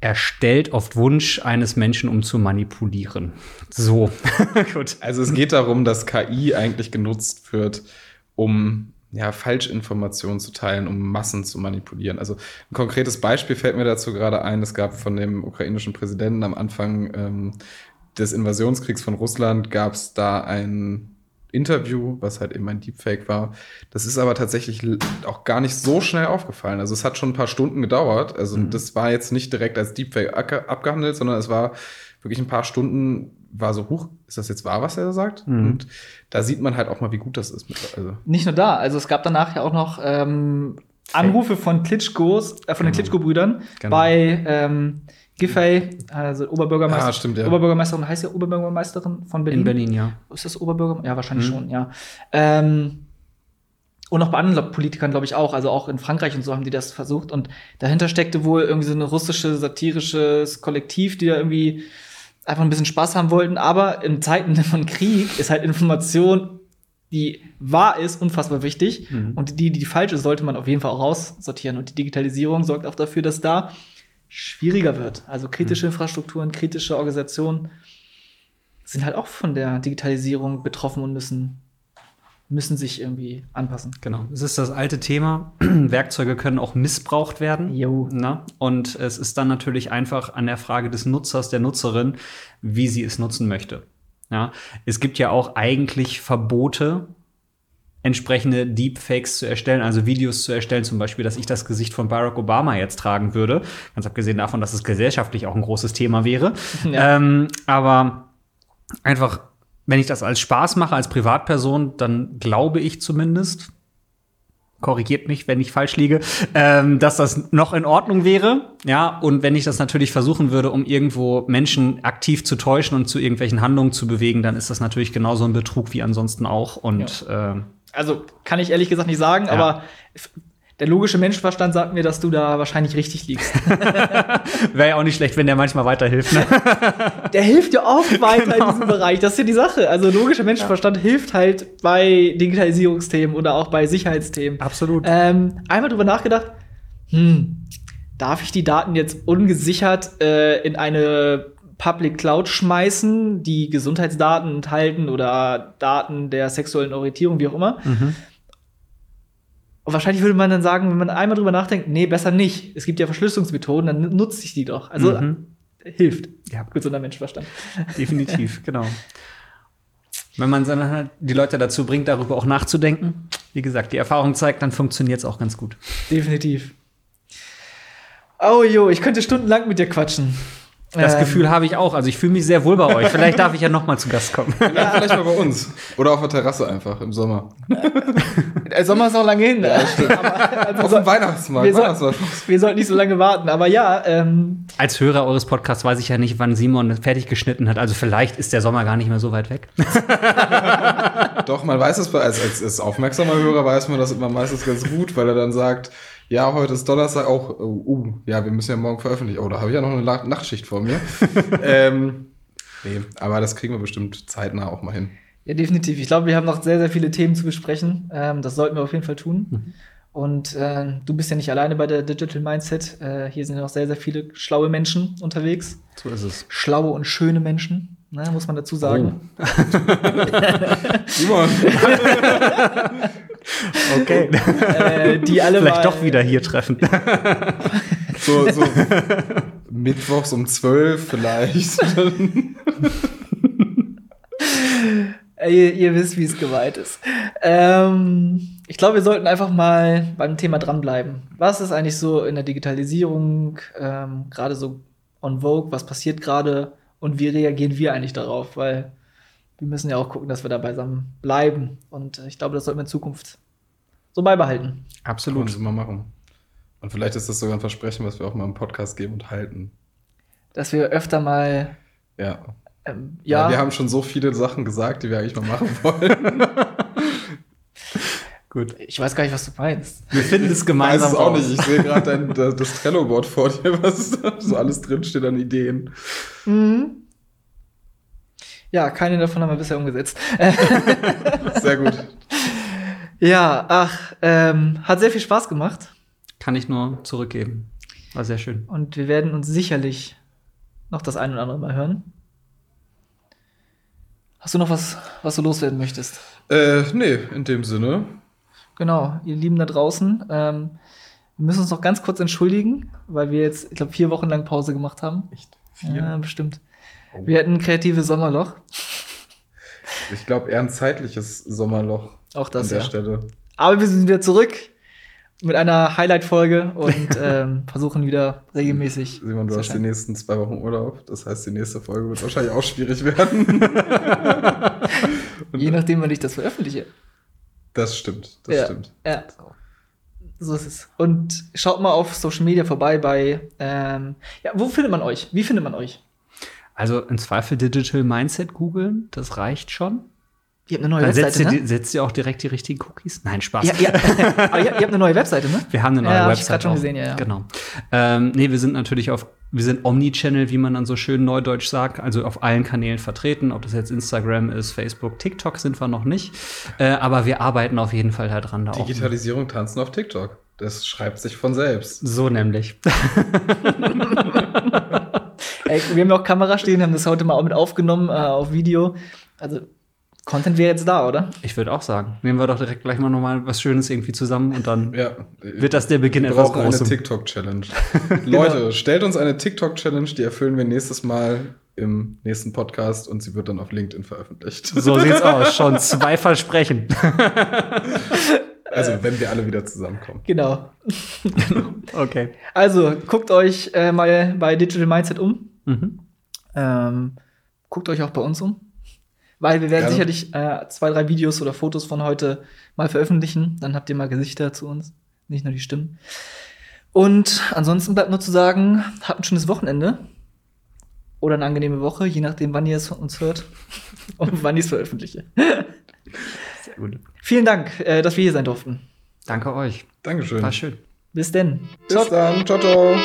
erstellt auf Wunsch eines Menschen, um zu manipulieren. So, gut. Also es geht darum, dass KI eigentlich genutzt wird, um ja, Falschinformationen zu teilen, um Massen zu manipulieren. Also ein konkretes Beispiel fällt mir dazu gerade ein. Es gab von dem ukrainischen Präsidenten am Anfang ähm, des Invasionskriegs von Russland, gab es da ein Interview, was halt eben ein Deepfake war. Das ist aber tatsächlich auch gar nicht so schnell aufgefallen. Also es hat schon ein paar Stunden gedauert. Also mhm. das war jetzt nicht direkt als Deepfake abgehandelt, sondern es war wirklich ein paar Stunden, war so, hoch, ist das jetzt wahr, was er da sagt? Mhm. Und da sieht man halt auch mal, wie gut das ist. also. Nicht nur da, also es gab danach ja auch noch ähm, Anrufe von Klitschkos, äh, von den genau. Klitschko-Brüdern genau. bei ähm, Giffey, also Oberbürgermeister, ah, stimmt, ja. Oberbürgermeisterin, heißt ja Oberbürgermeisterin von Berlin? In Berlin, ja. Ist das Oberbürgermeisterin? Ja, wahrscheinlich mhm. schon, ja. Ähm, und auch bei anderen Politikern, glaube ich, auch. Also auch in Frankreich und so haben die das versucht. Und dahinter steckte wohl irgendwie so eine russische, satirisches Kollektiv, die da irgendwie einfach ein bisschen Spaß haben wollten. Aber in Zeiten von Krieg ist halt Information, die wahr ist, unfassbar wichtig. Mhm. Und die, die falsch ist, sollte man auf jeden Fall auch raussortieren. Und die Digitalisierung sorgt auch dafür, dass da schwieriger wird. Also kritische mhm. Infrastrukturen, kritische Organisationen sind halt auch von der Digitalisierung betroffen und müssen müssen sich irgendwie anpassen. Genau. Es ist das alte Thema. Werkzeuge können auch missbraucht werden. Jo. Na? Und es ist dann natürlich einfach an der Frage des Nutzers, der Nutzerin, wie sie es nutzen möchte. Ja? Es gibt ja auch eigentlich Verbote, entsprechende Deepfakes zu erstellen, also Videos zu erstellen, zum Beispiel, dass ich das Gesicht von Barack Obama jetzt tragen würde. Ganz abgesehen davon, dass es gesellschaftlich auch ein großes Thema wäre. Ja. Ähm, aber einfach wenn ich das als Spaß mache, als Privatperson, dann glaube ich zumindest, korrigiert mich, wenn ich falsch liege, ähm, dass das noch in Ordnung wäre. Ja, und wenn ich das natürlich versuchen würde, um irgendwo Menschen aktiv zu täuschen und zu irgendwelchen Handlungen zu bewegen, dann ist das natürlich genauso ein Betrug wie ansonsten auch. Und ja. äh, also kann ich ehrlich gesagt nicht sagen, ja. aber der logische Menschenverstand sagt mir, dass du da wahrscheinlich richtig liegst. Wäre ja auch nicht schlecht, wenn der manchmal weiterhilft. Ne? der hilft ja oft weiter genau. in diesem Bereich. Das ist ja die Sache. Also logischer Menschenverstand ja. hilft halt bei Digitalisierungsthemen oder auch bei Sicherheitsthemen. Absolut. Ähm, einmal drüber nachgedacht, hm, darf ich die Daten jetzt ungesichert äh, in eine Public Cloud schmeißen, die Gesundheitsdaten enthalten oder Daten der sexuellen Orientierung, wie auch immer? Mhm. Und wahrscheinlich würde man dann sagen, wenn man einmal drüber nachdenkt, nee, besser nicht. Es gibt ja Verschlüsselungsmethoden, dann nutze ich die doch. Also mhm. hilft. Ja. Gesunder Menschenverstand. Definitiv, genau. Wenn man dann halt die Leute dazu bringt, darüber auch nachzudenken, wie gesagt, die Erfahrung zeigt, dann funktioniert es auch ganz gut. Definitiv. Oh jo, ich könnte stundenlang mit dir quatschen. Das ähm, Gefühl habe ich auch. Also ich fühle mich sehr wohl bei euch. Vielleicht darf ich ja noch mal zu Gast kommen. Ja, vielleicht mal bei uns. Oder auf der Terrasse einfach im Sommer. Der Sommer ist noch lange hin. Ja, also auf dem Weihnachtsmarkt. Wir, soll, wir sollten nicht so lange warten. Aber ja. Ähm, Als Hörer eures Podcasts weiß ich ja nicht, wann Simon fertig geschnitten hat. Also vielleicht ist der Sommer gar nicht mehr so weit weg. Doch, man weiß es, als, als, als aufmerksamer Hörer weiß man das immer meistens ganz gut, weil er dann sagt, ja, heute ist Donnerstag auch, uh, uh, ja, wir müssen ja morgen veröffentlichen. Oh, da habe ich ja noch eine Nachtschicht vor mir. ähm, nee, aber das kriegen wir bestimmt zeitnah auch mal hin. Ja, definitiv. Ich glaube, wir haben noch sehr, sehr viele Themen zu besprechen. Ähm, das sollten wir auf jeden Fall tun. Mhm. Und äh, du bist ja nicht alleine bei der Digital Mindset. Äh, hier sind ja noch sehr, sehr viele schlaue Menschen unterwegs. So ist es. Schlaue und schöne Menschen, ne, muss man dazu sagen. Oh. Simon. Okay. Äh, die alle Vielleicht doch wieder hier treffen. so, so mittwochs um zwölf vielleicht. ihr, ihr, wisst, wie es geweiht ist. Ähm, ich glaube, wir sollten einfach mal beim Thema dranbleiben. Was ist eigentlich so in der Digitalisierung ähm, gerade so on vogue? Was passiert gerade? Und wie reagieren wir eigentlich darauf? Weil wir müssen ja auch gucken, dass wir da beisammen bleiben. Und ich glaube, das sollten wir in Zukunft so beibehalten. Absolut. Können wir machen. Und vielleicht ist das sogar ein Versprechen, was wir auch mal im Podcast geben und halten. Dass wir öfter mal. Ja. Ähm, ja. ja. Wir haben schon so viele Sachen gesagt, die wir eigentlich mal machen wollen. Gut. Ich weiß gar nicht, was du meinst. Wir finden es gemeinsam. Ich weiß es auch nicht. Ich sehe gerade das Trello-Board vor dir, was da so alles drinsteht an Ideen. Mhm. Ja, keine davon haben wir bisher umgesetzt. Sehr gut. Ja, ach, ähm, hat sehr viel Spaß gemacht. Kann ich nur zurückgeben. War sehr schön. Und wir werden uns sicherlich noch das ein oder andere Mal hören. Hast du noch was, was du loswerden möchtest? Äh, nee, in dem Sinne. Genau, ihr Lieben da draußen. Ähm, wir müssen uns noch ganz kurz entschuldigen, weil wir jetzt, ich glaube, vier Wochen lang Pause gemacht haben. Echt? Vier? Ja, bestimmt. Wir hatten ein kreatives Sommerloch. Ich glaube, eher ein zeitliches Sommerloch. Auch das, an der ja. Stelle. Aber wir sind wieder zurück mit einer Highlight-Folge und ähm, versuchen wieder regelmäßig. Simon, du hast die nächsten zwei Wochen Urlaub. Das heißt, die nächste Folge wird wahrscheinlich auch schwierig werden. Je nachdem, wann ich das veröffentliche. Das stimmt, das ja, stimmt. Ja. So ist es. Und schaut mal auf Social Media vorbei bei, ähm, ja, wo findet man euch? Wie findet man euch? Also im Zweifel Digital Mindset googeln, das reicht schon. Ihr habt eine neue Dann Webseite, setzt, ne? ihr, setzt ihr auch direkt die richtigen Cookies? Nein, Spaß. Ja, ja. Aber ihr, ihr, habt eine neue Webseite, ne? Wir haben eine neue ja, Webseite. Hab ich schon gesehen, ja, ja. Genau. Ähm, nee, wir sind natürlich auf, wir sind Omnichannel, wie man dann so schön neudeutsch sagt, also auf allen Kanälen vertreten, ob das jetzt Instagram ist, Facebook, TikTok sind wir noch nicht. Äh, aber wir arbeiten auf jeden Fall daran. Da Digitalisierung tanzen auf TikTok. Das schreibt sich von selbst. So nämlich. Ey, wir haben ja auch Kamera stehen, haben das heute mal auch mit aufgenommen äh, auf Video. Also Content wäre jetzt da, oder? Ich würde auch sagen. Nehmen wir doch direkt gleich mal nochmal was Schönes irgendwie zusammen und dann ja. wird das der Beginn wir etwas brauchen Großem. eine TikTok-Challenge. Leute, genau. stellt uns eine TikTok-Challenge, die erfüllen wir nächstes Mal im nächsten Podcast und sie wird dann auf LinkedIn veröffentlicht. So sieht's aus. Schon zwei Versprechen. Also, wenn wir alle wieder zusammenkommen. Genau. okay. Also, guckt euch äh, mal bei Digital Mindset um. Mhm. Ähm, guckt euch auch bei uns um. Weil wir werden Gerne. sicherlich äh, zwei, drei Videos oder Fotos von heute mal veröffentlichen. Dann habt ihr mal Gesichter zu uns, nicht nur die Stimmen. Und ansonsten bleibt nur zu sagen, habt ein schönes Wochenende. Oder eine angenehme Woche, je nachdem, wann ihr es von uns hört und wann ich es veröffentliche. Gut. Vielen Dank, äh, dass wir hier sein durften. Danke euch. Dankeschön. War schön. Bis denn. Bis dann. Ciao, ciao.